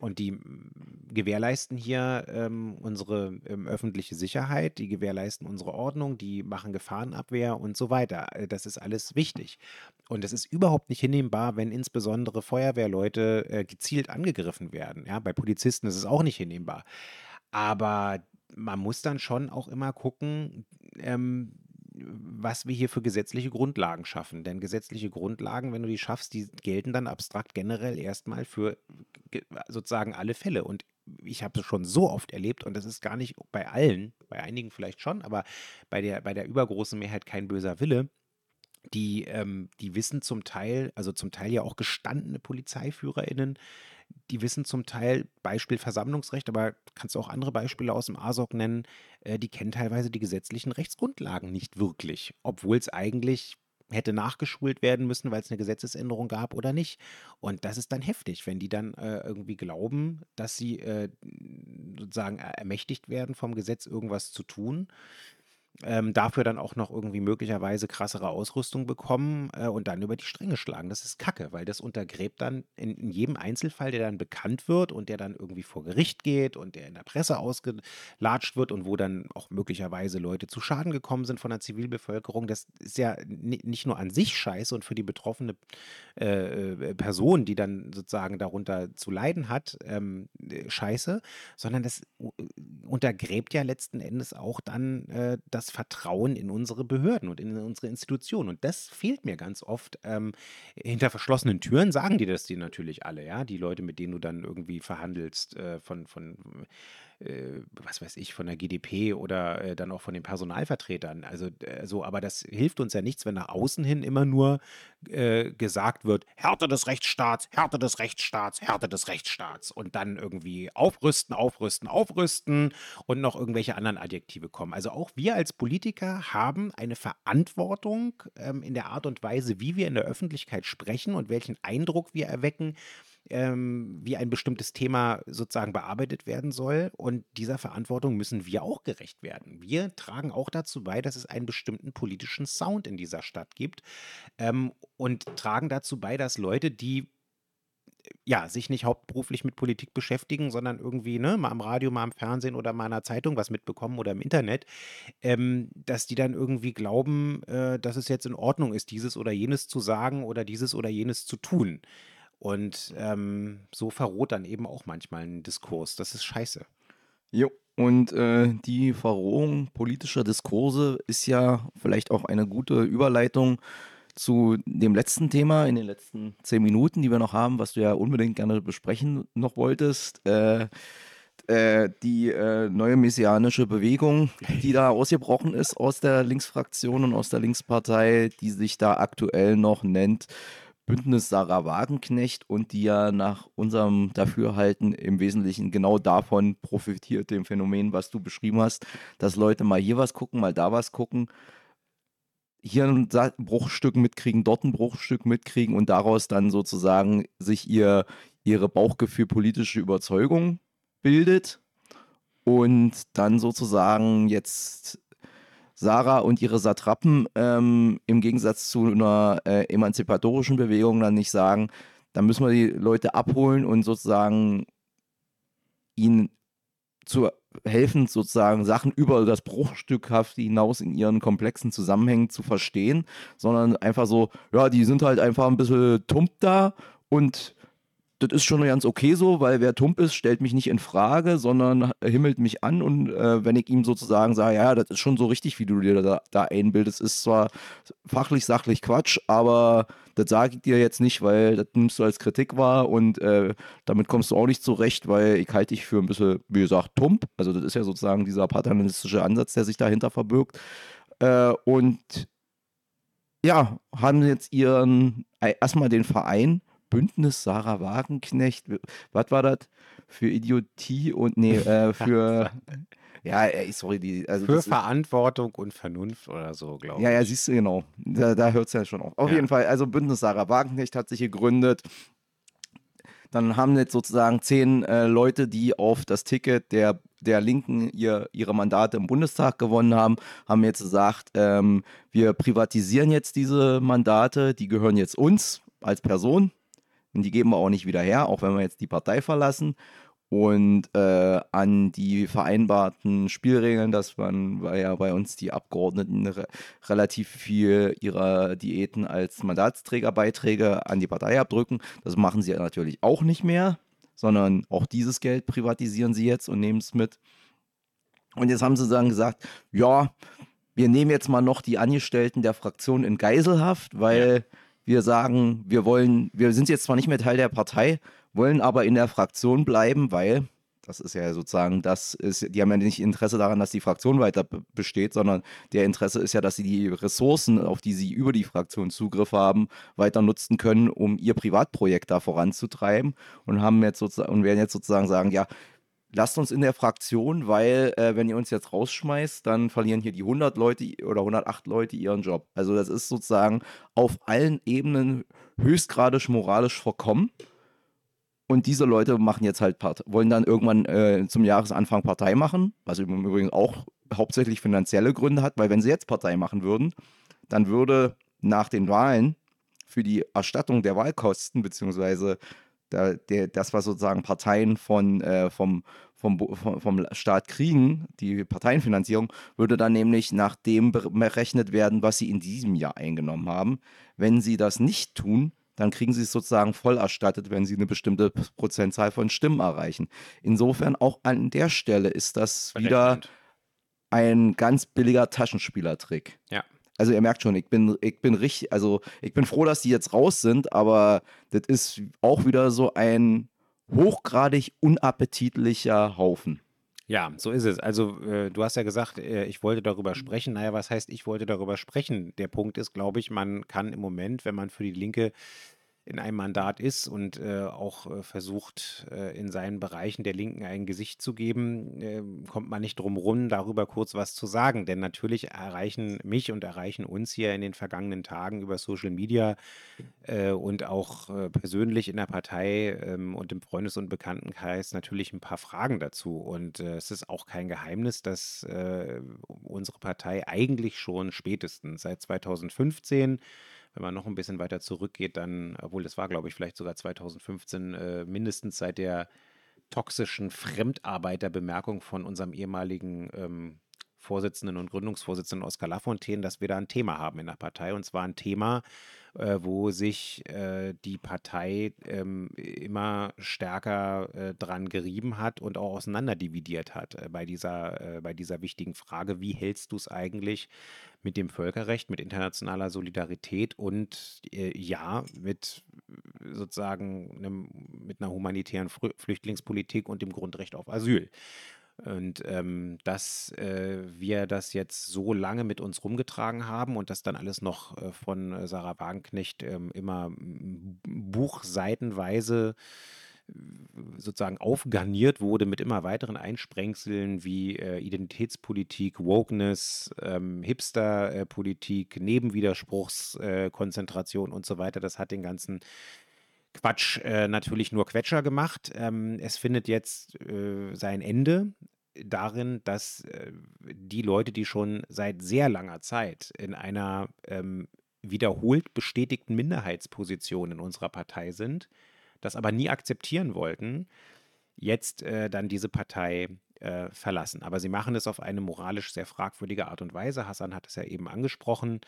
Und die mm, gewährleisten hier ähm, unsere ähm, öffentliche Sicherheit, die gewährleisten unsere Ordnung, die machen Gefahrenabwehr und so weiter. Äh, Das ist alles wichtig. Und es ist überhaupt nicht hinnehmbar, wenn insbesondere Feuerwehrleute äh, gezielt angegriffen werden. Ja, bei Polizisten ist es auch nicht hinnehmbar. Aber man muss dann schon auch immer gucken, ähm, was wir hier für gesetzliche Grundlagen schaffen. Denn gesetzliche Grundlagen, wenn du die schaffst, die gelten dann abstrakt generell erstmal für ge- sozusagen alle Fälle. Und ich habe es schon so oft erlebt, und das ist gar nicht bei allen, bei einigen vielleicht schon, aber bei der, bei der übergroßen Mehrheit kein böser Wille, die, ähm, die wissen zum Teil, also zum Teil ja auch gestandene PolizeiführerInnen, die wissen zum Teil, Beispiel Versammlungsrecht, aber kannst du auch andere Beispiele aus dem ASOC nennen, äh, die kennen teilweise die gesetzlichen Rechtsgrundlagen nicht wirklich, obwohl es eigentlich hätte nachgeschult werden müssen, weil es eine Gesetzesänderung gab oder nicht. Und das ist dann heftig, wenn die dann äh, irgendwie glauben, dass sie äh, sozusagen ermächtigt werden vom Gesetz, irgendwas zu tun ähm, dafür dann auch noch irgendwie möglicherweise krassere Ausrüstung bekommen äh, und dann über die Stränge schlagen. Das ist Kacke, weil das untergräbt dann in, in jedem Einzelfall, der dann bekannt wird und der dann irgendwie vor Gericht geht und der in der Presse ausgelatscht wird und wo dann auch möglicherweise Leute zu Schaden gekommen sind von der Zivilbevölkerung. Das ist ja ni- nicht nur an sich scheiße und für die betroffene äh, äh, Person, die dann sozusagen darunter zu leiden hat, ähm, äh, scheiße, sondern das untergräbt ja letzten Endes auch dann äh, das Vertrauen in unsere Behörden und in unsere Institutionen. Und das fehlt mir ganz oft. Ähm, hinter verschlossenen Türen sagen die das dir natürlich alle, ja, die Leute, mit denen du dann irgendwie verhandelst, äh, von, von was weiß ich, von der GDP oder äh, dann auch von den Personalvertretern. Also äh, so, aber das hilft uns ja nichts, wenn nach außen hin immer nur äh, gesagt wird, Härte des Rechtsstaats, Härte des Rechtsstaats, Härte des Rechtsstaats und dann irgendwie aufrüsten, aufrüsten, aufrüsten und noch irgendwelche anderen Adjektive kommen. Also auch wir als Politiker haben eine Verantwortung ähm, in der Art und Weise, wie wir in der Öffentlichkeit sprechen und welchen Eindruck wir erwecken ähm, wie ein bestimmtes Thema sozusagen bearbeitet werden soll. Und dieser Verantwortung müssen wir auch gerecht werden. Wir tragen auch dazu bei, dass es einen bestimmten politischen Sound in dieser Stadt gibt ähm, und tragen dazu bei, dass Leute, die ja, sich nicht hauptberuflich mit Politik beschäftigen, sondern irgendwie, ne, mal am Radio, mal im Fernsehen oder mal in einer Zeitung was mitbekommen oder im Internet, ähm, dass die dann irgendwie glauben, äh, dass es jetzt in Ordnung ist, dieses oder jenes zu sagen oder dieses oder jenes zu tun. Und ähm, so verroht dann eben auch manchmal ein Diskurs. Das ist scheiße. Jo, und äh, die Verrohung politischer Diskurse ist ja vielleicht auch eine gute Überleitung zu dem letzten Thema in den letzten zehn Minuten, die wir noch haben, was du ja unbedingt gerne besprechen noch wolltest. Äh, äh, die äh, neue messianische Bewegung, die da ausgebrochen ist aus der Linksfraktion und aus der Linkspartei, die sich da aktuell noch nennt Bündnis Sarah Wagenknecht und die ja nach unserem Dafürhalten im Wesentlichen genau davon profitiert, dem Phänomen, was du beschrieben hast, dass Leute mal hier was gucken, mal da was gucken, hier ein Bruchstück mitkriegen, dort ein Bruchstück mitkriegen und daraus dann sozusagen sich ihr, ihre Bauchgefühl politische Überzeugung bildet und dann sozusagen jetzt Sarah und ihre Satrapen ähm, im Gegensatz zu einer äh, emanzipatorischen Bewegung dann nicht sagen, da müssen wir die Leute abholen und sozusagen ihnen zu helfen, sozusagen Sachen über das Bruchstückhafte hinaus in ihren komplexen Zusammenhängen zu verstehen, sondern einfach so, ja, die sind halt einfach ein bisschen tump da und das ist schon ganz okay so, weil wer tump ist, stellt mich nicht in Frage, sondern himmelt mich an. Und äh, wenn ich ihm sozusagen sage, ja, das ist schon so richtig, wie du dir da, da einbildest, ist zwar fachlich, sachlich Quatsch, aber das sage ich dir jetzt nicht, weil das nimmst du als Kritik wahr und äh, damit kommst du auch nicht zurecht, weil ich halte dich für ein bisschen, wie gesagt, tump. Also das ist ja sozusagen dieser paternalistische Ansatz, der sich dahinter verbirgt. Äh, und ja, haben jetzt ihren, äh, erstmal den Verein Bündnis Sarah Wagenknecht, was war das? Für Idiotie und, nee, äh, für, ja, sorry, die, also Für Verantwortung und Vernunft oder so, glaube ich. Ja, ja, siehst du, genau. Da, da hört es ja schon auf. Auf ja. jeden Fall, also Bündnis Sarah Wagenknecht hat sich gegründet. Dann haben jetzt sozusagen zehn äh, Leute, die auf das Ticket der, der Linken ihr, ihre Mandate im Bundestag gewonnen haben, haben jetzt gesagt, ähm, wir privatisieren jetzt diese Mandate, die gehören jetzt uns als Person. Und die geben wir auch nicht wieder her, auch wenn wir jetzt die Partei verlassen. Und äh, an die vereinbarten Spielregeln, dass man, weil ja bei uns die Abgeordneten re relativ viel ihrer Diäten als Mandatsträgerbeiträge an die Partei abdrücken, das machen sie natürlich auch nicht mehr, sondern auch dieses Geld privatisieren sie jetzt und nehmen es mit. Und jetzt haben sie dann gesagt, ja, wir nehmen jetzt mal noch die Angestellten der Fraktion in Geiselhaft, weil ja wir sagen, wir wollen, wir sind jetzt zwar nicht mehr Teil der Partei, wollen aber in der Fraktion bleiben, weil das ist ja sozusagen, das ist, die haben ja nicht Interesse daran, dass die Fraktion weiter besteht, sondern der Interesse ist ja, dass sie die Ressourcen, auf die sie über die Fraktion Zugriff haben, weiter nutzen können, um ihr Privatprojekt da voranzutreiben und haben jetzt sozusagen und werden jetzt sozusagen sagen, ja, lasst uns in der Fraktion, weil äh, wenn ihr uns jetzt rausschmeißt, dann verlieren hier die 100 Leute oder 108 Leute ihren Job. Also das ist sozusagen auf allen Ebenen höchstgradisch moralisch verkommen. Und diese Leute machen jetzt halt Part wollen dann irgendwann äh, zum Jahresanfang Partei machen, was übrigens auch hauptsächlich finanzielle Gründe hat, weil wenn sie jetzt Partei machen würden, dann würde nach den Wahlen für die Erstattung der Wahlkosten beziehungsweise da, der, das, was sozusagen Parteien von, äh, vom, vom, vom Staat kriegen, die Parteienfinanzierung, würde dann nämlich nach dem berechnet werden, was sie in diesem Jahr eingenommen haben. Wenn sie das nicht tun, dann kriegen sie es sozusagen voll erstattet, wenn sie eine bestimmte Prozentzahl von Stimmen erreichen. Insofern auch an der Stelle ist das wieder ein ganz billiger Taschenspielertrick. Ja. Also ihr merkt schon, ich bin, ich bin richtig, also ich bin froh, dass die jetzt raus sind, aber das ist auch wieder so ein hochgradig unappetitlicher Haufen. Ja, so ist es. Also, äh, du hast ja gesagt, äh, ich wollte darüber sprechen. Naja, was heißt, ich wollte darüber sprechen? Der Punkt ist, glaube ich, man kann im Moment, wenn man für die Linke in einem Mandat ist und äh, auch äh, versucht, äh, in seinen Bereichen der Linken ein Gesicht zu geben, äh, kommt man nicht drum rum, darüber kurz was zu sagen. Denn natürlich erreichen mich und erreichen uns hier in den vergangenen Tagen über Social Media äh, und auch äh, persönlich in der Partei ähm, und im Freundes- und Bekanntenkreis natürlich ein paar Fragen dazu. Und es ist auch kein Geheimnis, dass unsere Partei eigentlich schon spätestens seit 2015 wenn man noch ein bisschen weiter zurückgeht, dann, obwohl das war, glaube ich, vielleicht sogar 2015, äh, mindestens seit der toxischen Fremdarbeiterbemerkung von unserem ehemaligen ähm, Vorsitzenden und Gründungsvorsitzenden Oskar Lafontaine, dass wir da ein Thema haben in der Partei. Und zwar ein Thema, äh, wo sich äh, die Partei ähm, immer stärker äh, dran gerieben hat und auch auseinanderdividiert hat äh, bei, dieser, äh, bei dieser wichtigen Frage, wie hältst du es eigentlich mit dem Völkerrecht, mit internationaler Solidarität und äh, ja, mit sozusagen einem, mit einer humanitären Flüchtlingspolitik und dem Grundrecht auf Asyl. Und ähm, dass äh, wir das jetzt so lange mit uns rumgetragen haben und das dann alles noch äh, von äh, Sarah Wagenknecht ähm, immer buchseitenweise äh, sozusagen aufgarniert wurde mit immer weiteren Einsprengseln wie äh, Identitätspolitik, Wokeness, ähm, Hipsterpolitik, Nebenwiderspruchskonzentration und so weiter. Das hat den ganzen Quatsch äh, natürlich nur Quetscher gemacht. Ähm, es findet jetzt äh, sein Ende darin, dass äh, die Leute, die schon seit sehr langer Zeit in einer ähm, wiederholt bestätigten Minderheitsposition in unserer Partei sind, das aber nie akzeptieren wollten, jetzt äh, dann diese Partei äh, verlassen. Aber sie machen es auf eine moralisch sehr fragwürdige Art und Weise. Hassan hat es ja eben angesprochen.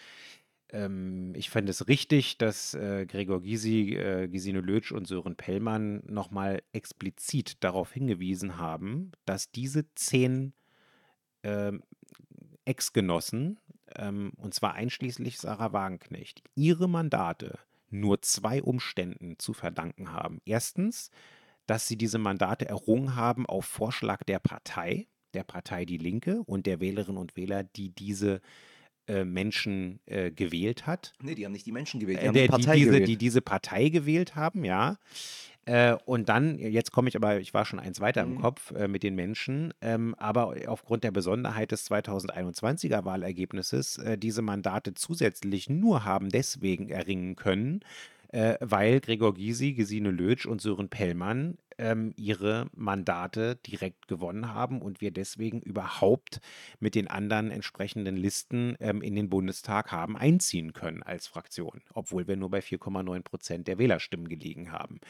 Ähm, ich fände es richtig, dass äh, Gregor Gysi, äh, Gesine Lötsch und Sören Pellmann nochmal explizit darauf hingewiesen haben, dass diese zehn ähm, Ex-Genossen, ähm, und zwar einschließlich Sarah Wagenknecht, ihre Mandate nur zwei Umständen zu verdanken haben. Erstens, dass sie diese Mandate errungen haben auf Vorschlag der Partei, der Partei Die Linke und der Wählerinnen und Wähler, die diese äh, Menschen äh, gewählt hat. Nee, die haben nicht die Menschen gewählt, die äh, haben die, Partei die, diese, gewählt. die diese Partei gewählt haben, ja. Äh, und dann, jetzt komme ich aber, ich war schon eins weiter im Mhm. Kopf äh, mit den Menschen, ähm, aber aufgrund der Besonderheit des 2021er Wahlergebnisses äh, diese Mandate zusätzlich nur haben deswegen erringen können, äh, weil Gregor Gysi, Gesine Lötsch und Sören Pellmann ähm, ihre Mandate direkt gewonnen haben und wir deswegen überhaupt mit den anderen entsprechenden Listen ähm, in den Bundestag haben einziehen können als Fraktion, obwohl wir nur bei 4,9 Prozent der Wählerstimmen gelegen haben.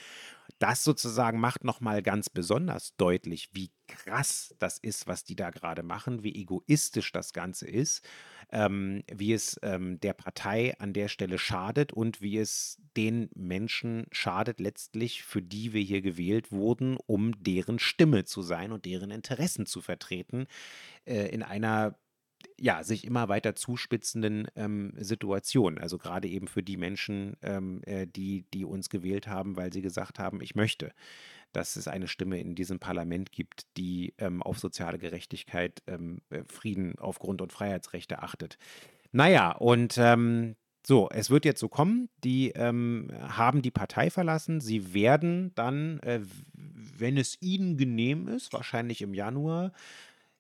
Das sozusagen macht nochmal ganz besonders deutlich, wie krass das ist, was die da gerade machen, wie egoistisch das Ganze ist, ähm, wie es ähm, der Partei an der Stelle schadet und wie es den Menschen schadet letztlich, für die wir hier gewählt wurden, um deren Stimme zu sein und deren Interessen zu vertreten, äh, in einer ja, sich immer weiter zuspitzenden ähm, Situation. Also gerade eben für die Menschen, ähm, äh, die, die uns gewählt haben, weil sie gesagt haben, ich möchte, dass es eine Stimme in diesem Parlament gibt, die ähm, auf soziale Gerechtigkeit, ähm, äh, Frieden auf Grund- und Freiheitsrechte achtet. Naja, und ähm, so, es wird jetzt so kommen, die ähm, haben die Partei verlassen. Sie werden dann, äh, wenn es ihnen genehm ist, wahrscheinlich im Januar,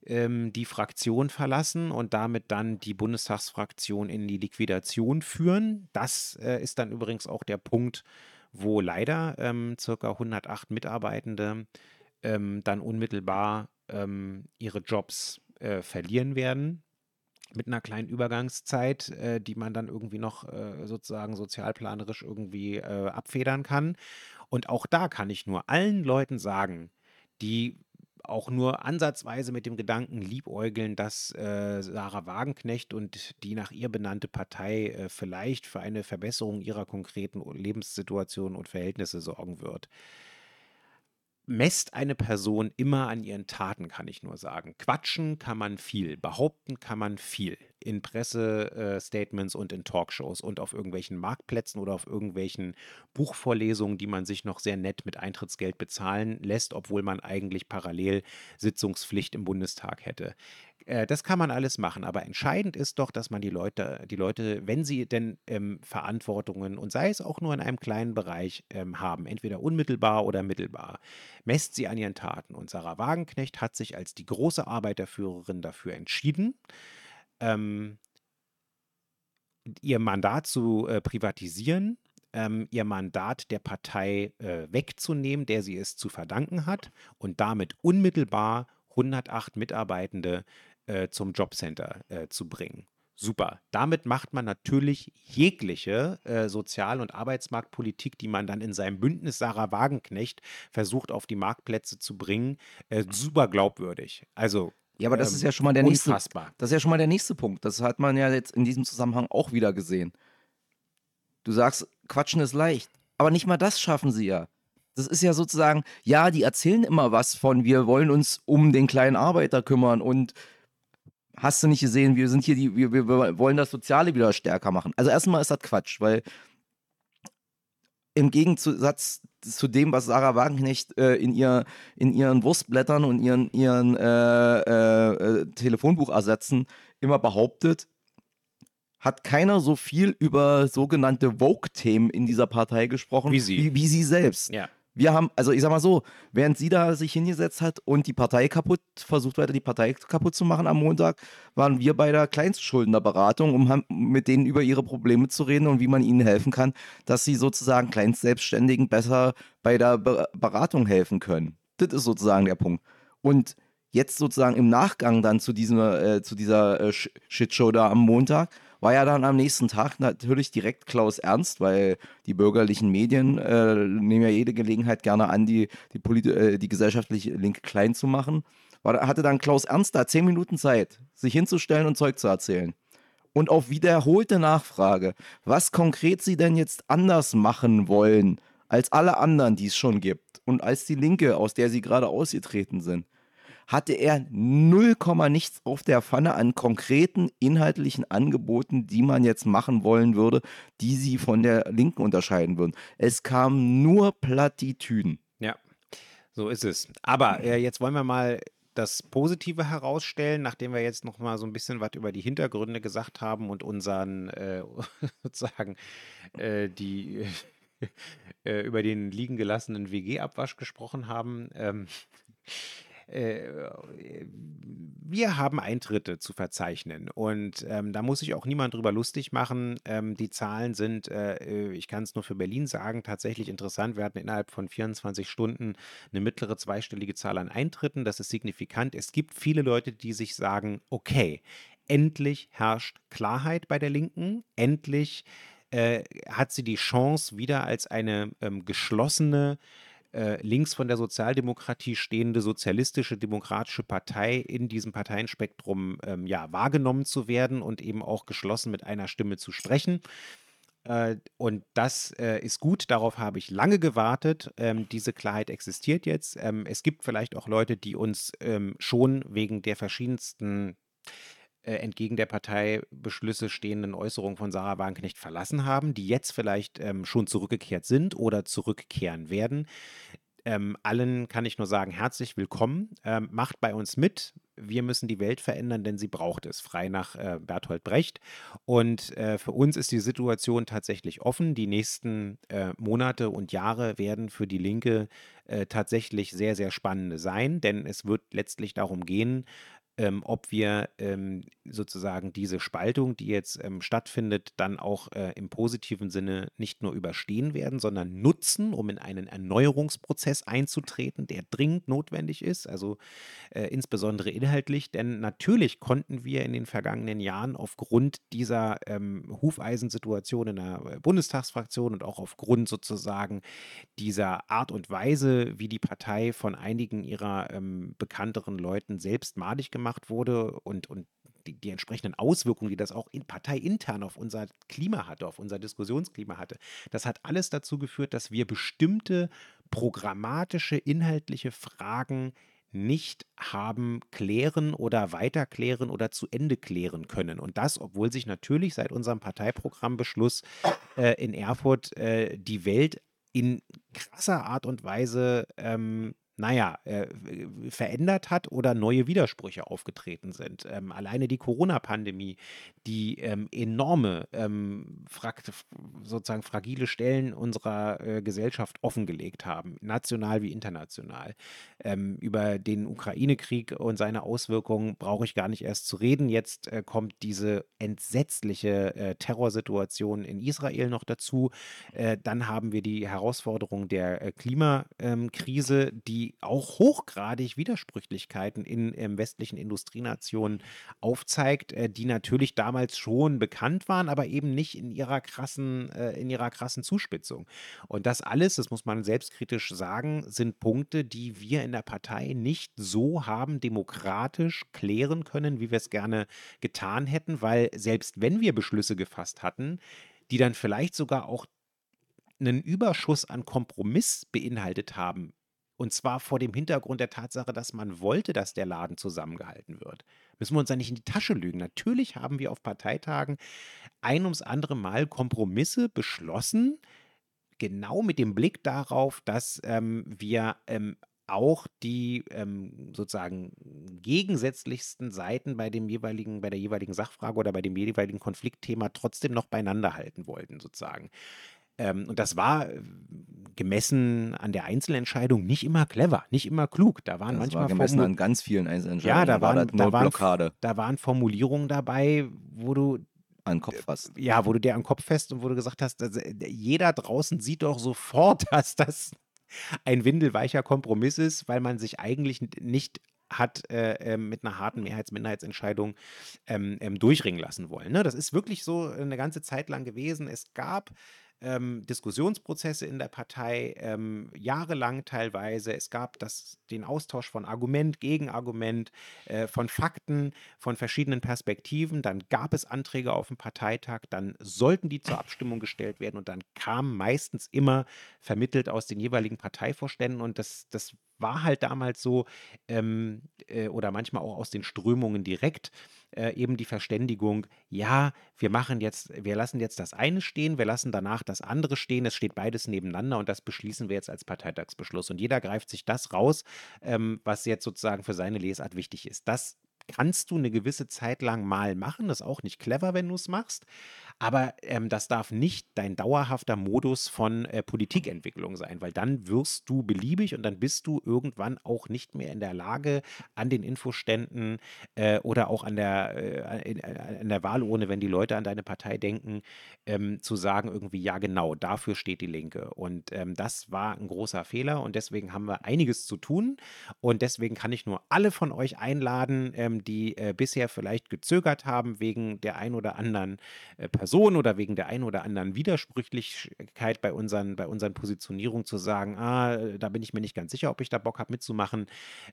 ähm, die Fraktion verlassen und damit dann die Bundestagsfraktion in die Liquidation führen. Das äh, ist dann übrigens auch der Punkt, wo leider ähm, circa 108 Mitarbeitende ähm, dann unmittelbar ähm, ihre Jobs äh, verlieren werden mit einer kleinen Übergangszeit, äh, die man dann irgendwie noch äh, sozusagen sozialplanerisch irgendwie äh, abfedern kann. Und auch da kann ich nur allen Leuten sagen, die auch nur ansatzweise mit dem Gedanken liebäugeln, dass äh, Sarah Wagenknecht und die nach ihr benannte Partei äh, vielleicht für eine Verbesserung ihrer konkreten Lebenssituation und Verhältnisse sorgen wird. Messt eine Person immer an ihren Taten, kann ich nur sagen. Quatschen kann man viel, behaupten kann man viel. in Pressestatements und in Talkshows und auf irgendwelchen Marktplätzen oder auf irgendwelchen Buchvorlesungen, die man sich noch sehr nett mit Eintrittsgeld bezahlen lässt, obwohl man eigentlich parallel Sitzungspflicht im Bundestag hätte. Äh, das kann man alles machen, aber entscheidend ist doch, dass man die Leute, die Leute, wenn sie denn ähm, Verantwortungen und sei es auch nur in einem kleinen Bereich ähm, haben, entweder unmittelbar oder mittelbar, messt sie an ihren Taten. Und Sarah Wagenknecht hat sich als die große Arbeiterführerin dafür entschieden, ähm, ihr Mandat zu äh, privatisieren, ähm, ihr Mandat der Partei äh, wegzunehmen, der sie es zu verdanken hat, und damit unmittelbar 108 Mitarbeitende äh, zum Jobcenter äh, zu bringen. Super. Damit macht man natürlich jegliche äh, Sozial- und Arbeitsmarktpolitik, die man dann in seinem Bündnis Sarah Wagenknecht versucht auf die Marktplätze zu bringen, äh, super glaubwürdig. Also ja, aber das ähm, ist ja schon mal der nächste. unfassbar. Das ist ja schon mal der nächste Punkt. Das hat man ja jetzt in diesem Zusammenhang auch wieder gesehen. Du sagst, Quatschen ist leicht, aber nicht mal das schaffen sie ja. Das ist ja sozusagen, ja, die erzählen immer was von, wir wollen uns um den kleinen Arbeiter kümmern und hast du nicht gesehen, wir sind hier die, wir, wir wollen das Soziale wieder stärker machen. Also erstmal ist das Quatsch, weil im Gegensatz zu dem, was Sarah Wagenknecht äh, in, ihr, in ihren Wurstblättern und ihren, ihren äh, äh, äh, Telefonbuchersätzen immer behauptet, hat keiner so viel über sogenannte Vogue-Themen in dieser Partei gesprochen Wie sie. Wie, wie sie selbst. Ja. Wir haben, also ich sag mal so, während sie da sich hingesetzt hat und die Partei kaputt, versucht weiter die Partei kaputt zu machen am Montag, waren wir bei der Kleinstschuldnerberatung, um mit denen über ihre Probleme zu reden und wie man ihnen helfen kann, dass sie sozusagen Kleinstselbstständigen besser bei der Be Beratung helfen können. Das ist sozusagen der Punkt. Und jetzt sozusagen im Nachgang dann zu, diesem, äh, zu dieser äh, Sh- Shitshow da am Montag, war ja dann am nächsten Tag natürlich direkt Klaus Ernst, weil die bürgerlichen Medien äh, nehmen ja jede Gelegenheit gerne an, die, die, polit- äh, die gesellschaftliche Linke klein zu machen. War, hatte dann Klaus Ernst da zehn Minuten Zeit, sich hinzustellen und Zeug zu erzählen. Und auf wiederholte Nachfrage, was konkret sie denn jetzt anders machen wollen als alle anderen, die es schon gibt und als die Linke, aus der sie gerade ausgetreten sind, hatte er 0, nichts auf der Pfanne an konkreten inhaltlichen Angeboten, die man jetzt machen wollen würde, die sie von der Linken unterscheiden würden. Es kamen nur Plattitüden. Ja, so ist es. Aber äh, jetzt wollen wir mal das Positive herausstellen, nachdem wir jetzt noch mal so ein bisschen was über die Hintergründe gesagt haben und unseren äh, sozusagen äh, die äh, über den liegen gelassenen WG-Abwasch gesprochen haben. Ähm, äh, wir haben Eintritte zu verzeichnen und ähm, da muss sich auch niemand drüber lustig machen. Ähm, die Zahlen sind, äh, ich kann es nur für Berlin sagen, tatsächlich interessant. Wir hatten innerhalb von 24 Stunden eine mittlere zweistellige Zahl an Eintritten. Das ist signifikant. Es gibt viele Leute, die sich sagen, okay, endlich herrscht Klarheit bei der Linken, endlich äh, hat sie die Chance, wieder als eine ähm, geschlossene äh, links von der Sozialdemokratie stehende sozialistische demokratische Partei in diesem Parteienspektrum ähm, ja, wahrgenommen zu werden und eben auch geschlossen mit einer Stimme zu sprechen. Äh, und das äh, ist gut, darauf habe ich lange gewartet. Ähm, diese Klarheit existiert jetzt. Ähm, es gibt vielleicht auch Leute, die uns ähm, schon wegen der verschiedensten äh, entgegen der Parteibeschlüsse stehenden Äußerungen von Sarah Wagenknecht verlassen haben, die jetzt vielleicht ähm, schon zurückgekehrt sind oder zurückkehren werden. Ähm, allen kann ich nur sagen, herzlich willkommen. Ähm, macht bei uns mit. Wir müssen die Welt verändern, denn sie braucht es. Frei nach äh, Bertolt Brecht. Und äh, für uns ist die Situation tatsächlich offen. Die nächsten äh, Monate und Jahre werden für die Linke äh, tatsächlich sehr, sehr spannende sein, denn es wird letztlich darum gehen, ähm, ob wir ähm, sozusagen diese Spaltung, die jetzt ähm, stattfindet, dann auch äh, im positiven Sinne nicht nur überstehen werden, sondern nutzen, um in einen Erneuerungsprozess einzutreten, der dringend notwendig ist, also äh, insbesondere inhaltlich. Denn natürlich konnten wir in den vergangenen Jahren aufgrund dieser ähm, Hufeisensituation in der äh, Bundestagsfraktion und auch aufgrund sozusagen dieser Art und Weise, wie die Partei von einigen ihrer ähm, bekannteren Leuten selbst madig gemacht wurde und, und die, die entsprechenden Auswirkungen, die das auch in parteiintern auf unser Klima hatte, auf unser Diskussionsklima hatte, das hat alles dazu geführt, dass wir bestimmte programmatische, inhaltliche Fragen nicht haben klären oder weiterklären oder zu Ende klären können. Und das, obwohl sich natürlich seit unserem Parteiprogrammbeschluss äh, in Erfurt äh, die Welt in krasser Art und Weise ähm, naja, äh, verändert hat oder neue Widersprüche aufgetreten sind. Ähm, alleine die Corona-Pandemie, die ähm, enorme, ähm, sozusagen fragile Stellen unserer äh, Gesellschaft offengelegt haben, national wie international. Ähm, über den Ukraine-Krieg und seine Auswirkungen brauche ich gar nicht erst zu reden. Jetzt äh, kommt diese entsetzliche äh, Terrorsituation in Israel noch dazu. Äh, dann haben wir die Herausforderung der äh, Klimakrise, die auch hochgradig Widersprüchlichkeiten in ähm, westlichen Industrienationen aufzeigt, äh, die natürlich damals schon bekannt waren, aber eben nicht in ihrer krassen, äh, in ihrer krassen Zuspitzung. Und das alles, das muss man selbstkritisch sagen, sind Punkte, die wir in der Partei nicht so haben demokratisch klären können, wie wir es gerne getan hätten, weil selbst wenn wir Beschlüsse gefasst hatten, die dann vielleicht sogar auch einen Überschuss an Kompromiss beinhaltet haben, und zwar vor dem Hintergrund der Tatsache, dass man wollte, dass der Laden zusammengehalten wird. Müssen wir uns da nicht in die Tasche lügen. Natürlich haben wir auf Parteitagen ein ums andere Mal Kompromisse beschlossen, genau mit dem Blick darauf, dass ähm, wir ähm, auch die ähm, sozusagen gegensätzlichsten Seiten bei dem jeweiligen, bei der jeweiligen Sachfrage oder bei dem jeweiligen Konfliktthema trotzdem noch beieinander halten wollten, sozusagen. Ähm, und das war äh, gemessen an der Einzelentscheidung nicht immer clever, nicht immer klug. Da waren das manchmal war gemessen an ganz vielen Einzelentscheidungen. Ja, da, waren, war da, waren, da waren Formulierungen dabei, wo du an den Kopf fasst. Ja, wo du dir an den Kopf fest und wo du gesagt hast, also jeder draußen sieht doch sofort, dass das ein windelweicher Kompromiss ist, weil man sich eigentlich nicht hat äh, äh, mit einer harten Mehrheitsminderheitsentscheidung ähm, ähm, durchringen lassen wollen. Ne? Das ist wirklich so eine ganze Zeit lang gewesen. Es gab ähm, Diskussionsprozesse in der Partei, ähm, jahrelang teilweise. Es gab das, den Austausch von Argument, Gegenargument, äh, von Fakten, von verschiedenen Perspektiven. Dann gab es Anträge auf dem Parteitag, dann sollten die zur Abstimmung gestellt werden und dann kam meistens immer vermittelt aus den jeweiligen Parteivorständen und das, das war halt damals so ähm, äh, oder manchmal auch aus den Strömungen direkt äh, eben die Verständigung, ja, wir machen jetzt, wir lassen jetzt das eine stehen, wir lassen danach das andere stehen, es steht beides nebeneinander und das beschließen wir jetzt als Parteitagsbeschluss. Und jeder greift sich das raus, ähm, was jetzt sozusagen für seine Lesart wichtig ist. Das kannst du eine gewisse Zeit lang mal machen. Das ist auch nicht clever, wenn du es machst. Aber ähm, das darf nicht dein dauerhafter Modus von äh, Politikentwicklung sein, weil dann wirst du beliebig und dann bist du irgendwann auch nicht mehr in der Lage, an den Infoständen äh, oder auch an der, äh, in, äh, an der Wahlurne, wenn die Leute an deine Partei denken, ähm, zu sagen irgendwie, ja genau, dafür steht die Linke. Und ähm, das war ein großer Fehler und deswegen haben wir einiges zu tun. Und deswegen kann ich nur alle von euch einladen, ähm, die äh, bisher vielleicht gezögert haben wegen der ein oder anderen äh, Person oder wegen der einen oder anderen Widersprüchlichkeit bei unseren, bei unseren Positionierungen zu sagen, ah, da bin ich mir nicht ganz sicher, ob ich da Bock habe mitzumachen.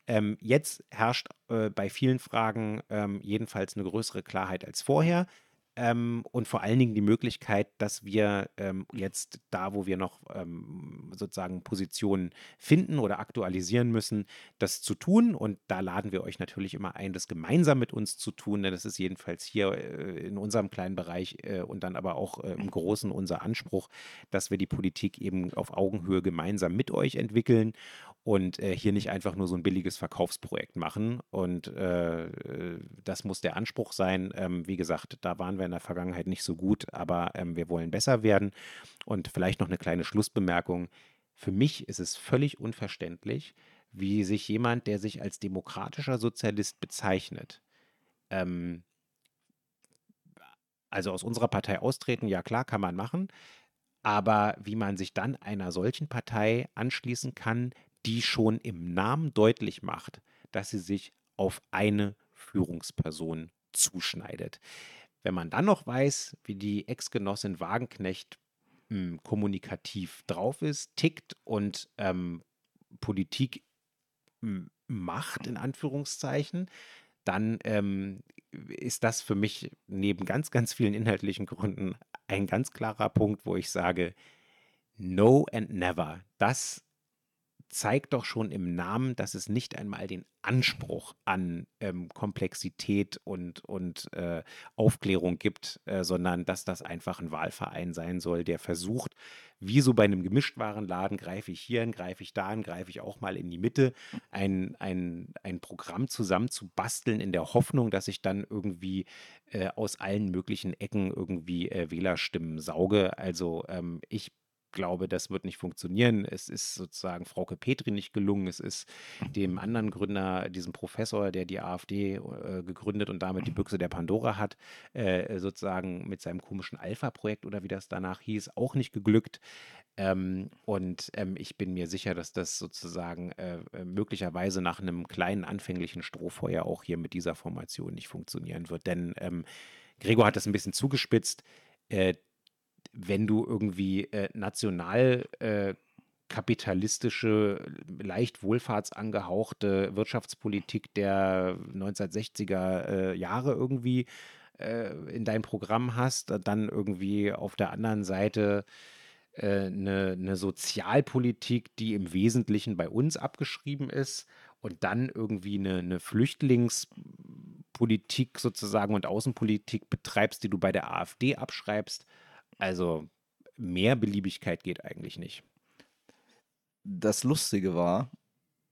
Ähm, jetzt herrscht äh, bei vielen Fragen ähm, jedenfalls eine größere Klarheit als vorher. Ähm, und vor allen Dingen die Möglichkeit, dass wir ähm, jetzt da, wo wir noch ähm, sozusagen Positionen finden oder aktualisieren müssen, das zu tun. Und da laden wir euch natürlich immer ein, das gemeinsam mit uns zu tun, denn das ist jedenfalls hier äh, in unserem kleinen Bereich äh, und dann aber auch äh, im Großen unser Anspruch, dass wir die Politik eben auf Augenhöhe gemeinsam mit euch entwickeln und äh, hier nicht einfach nur so ein billiges Verkaufsprojekt machen. Und äh, das muss der Anspruch sein. Ähm, wie gesagt, da waren wir in der Vergangenheit nicht so gut, aber ähm, wir wollen besser werden. Und vielleicht noch eine kleine Schlussbemerkung. Für mich ist es völlig unverständlich, wie sich jemand, der sich als demokratischer Sozialist bezeichnet, ähm, also aus unserer Partei austreten, ja klar, kann man machen. Aber wie man sich dann einer solchen Partei anschließen kann, die schon im Namen deutlich macht, dass sie sich auf eine Führungsperson zuschneidet. Wenn man dann noch weiß, wie die Ex-Genossin Wagenknecht mh, hm, kommunikativ drauf ist, tickt und ähm, Politik mh, hm, macht, in Anführungszeichen, dann ähm, ist das für mich neben ganz, ganz vielen inhaltlichen Gründen ein ganz klarer Punkt, wo ich sage, no and never. Das zeigt doch schon im Namen, dass es nicht einmal den Anspruch an ähm, Komplexität und, und äh, Aufklärung gibt, äh, sondern dass das einfach ein Wahlverein sein soll, der versucht, wie so bei einem Gemischtwarenladen, greife ich hierhin, greife ich dahin, greife ich auch mal in die Mitte, ein, ein, ein Programm zusammenzubasteln in der Hoffnung, dass ich dann irgendwie äh, aus allen möglichen Ecken irgendwie äh, Wählerstimmen sauge. Also ähm, ich glaube, das wird nicht funktionieren. Es ist sozusagen Frauke Petri nicht gelungen. Es ist dem anderen Gründer, diesem Professor, der die AfD äh, gegründet und damit die Büchse der Pandora hat, äh, sozusagen mit seinem komischen Alpha-Projekt oder wie das danach hieß, auch nicht geglückt. Ähm, und ähm, ich bin mir sicher, dass das sozusagen äh, äh möglicherweise nach einem kleinen anfänglichen Strohfeuer auch hier mit dieser Formation nicht funktionieren wird. Denn ähm, Gregor hat das ein bisschen zugespitzt. Äh, wenn du irgendwie äh, national äh, kapitalistische, leicht wohlfahrtsangehauchte Wirtschaftspolitik der 1960er äh, Jahre irgendwie äh, in deinem Programm hast, dann irgendwie auf der anderen Seite eine, äh, eine Sozialpolitik, die im Wesentlichen bei uns abgeschrieben ist und dann irgendwie eine, eine Flüchtlingspolitik sozusagen und Außenpolitik betreibst, die du bei der AfD abschreibst, also mehr Beliebigkeit geht eigentlich nicht. Das Lustige war,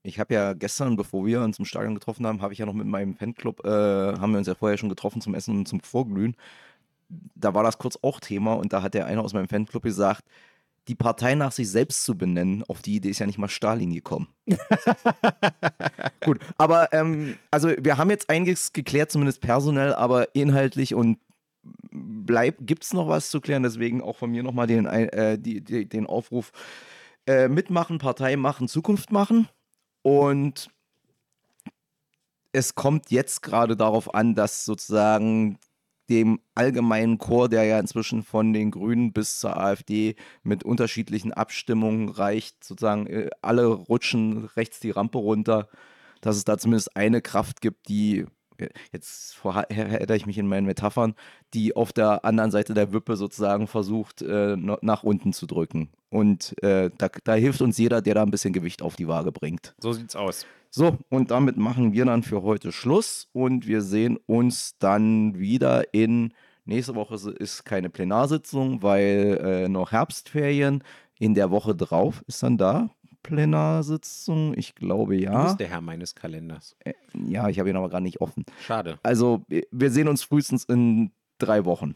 ich habe ja gestern, bevor wir uns im Stadion getroffen haben, habe ich ja noch mit meinem Fanclub, äh, haben wir uns ja vorher schon getroffen zum Essen und zum Vorglühen. Da war das kurz auch Thema und da hat der eine aus meinem Fanclub gesagt, die Partei nach sich selbst zu benennen, auf die Idee ist ja nicht mal Stalin gekommen. Gut, aber ähm, also wir haben jetzt einiges geklärt, zumindest personell, aber inhaltlich und gibt es noch was zu klären. Deswegen auch von mir nochmal den, äh, die, die, den Aufruf: äh, mitmachen, Partei machen, Zukunft machen. Und es kommt jetzt gerade darauf an, dass sozusagen dem allgemeinen Chor, der ja inzwischen von den Grünen bis zur AfD mit unterschiedlichen Abstimmungen reicht, sozusagen äh, alle rutschen rechts die Rampe runter, dass es da zumindest eine Kraft gibt, die jetzt verhedder ich mich in meinen Metaphern, die auf der anderen Seite der Wippe sozusagen versucht, äh, nach unten zu drücken. Und äh, da, da, hilft uns jeder, der da ein bisschen Gewicht auf die Waage bringt. So sieht's aus. So, und damit machen wir dann für heute Schluss und wir sehen uns dann wieder in. Nächste Woche ist keine Plenarsitzung, weil äh, noch Herbstferien. In der Woche drauf ist dann da Plenarsitzung? Ich glaube ja. Du bist der Herr meines Kalenders. Ja, ich habe ihn aber gerade nicht offen. Schade. Also, wir sehen uns frühestens in drei Wochen.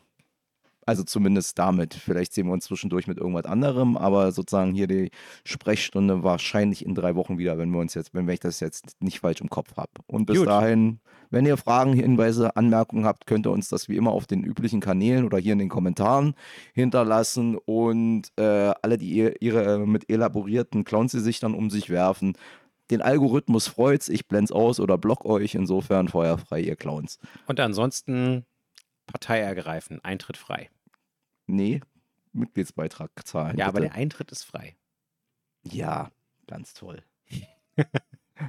Also zumindest damit. Vielleicht sehen wir uns zwischendurch mit irgendwas anderem, aber sozusagen hier die Sprechstunde wahrscheinlich in drei Wochen wieder, wenn wir uns jetzt, wenn ich das jetzt nicht falsch im Kopf habe. Und bis Gut. dahin, wenn ihr Fragen, Hinweise, Anmerkungen habt, könnt ihr uns das wie immer auf den üblichen Kanälen oder hier in den Kommentaren hinterlassen. Und äh, alle, die ihr, ihre mit elaborierten Clowns-Gesichtern um sich werfen, den Algorithmus freut's, ich blend's aus oder block euch. Insofern feuerfrei, ihr Clowns. Und ansonsten Partei ergreifen, Eintritt frei. Nee, Mitgliedsbeitrag zahlen. Ja, bitte. aber der Eintritt ist frei. Ja, ganz toll.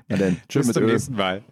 Na dann, tschüss Bis zum Öl. nächsten Mal.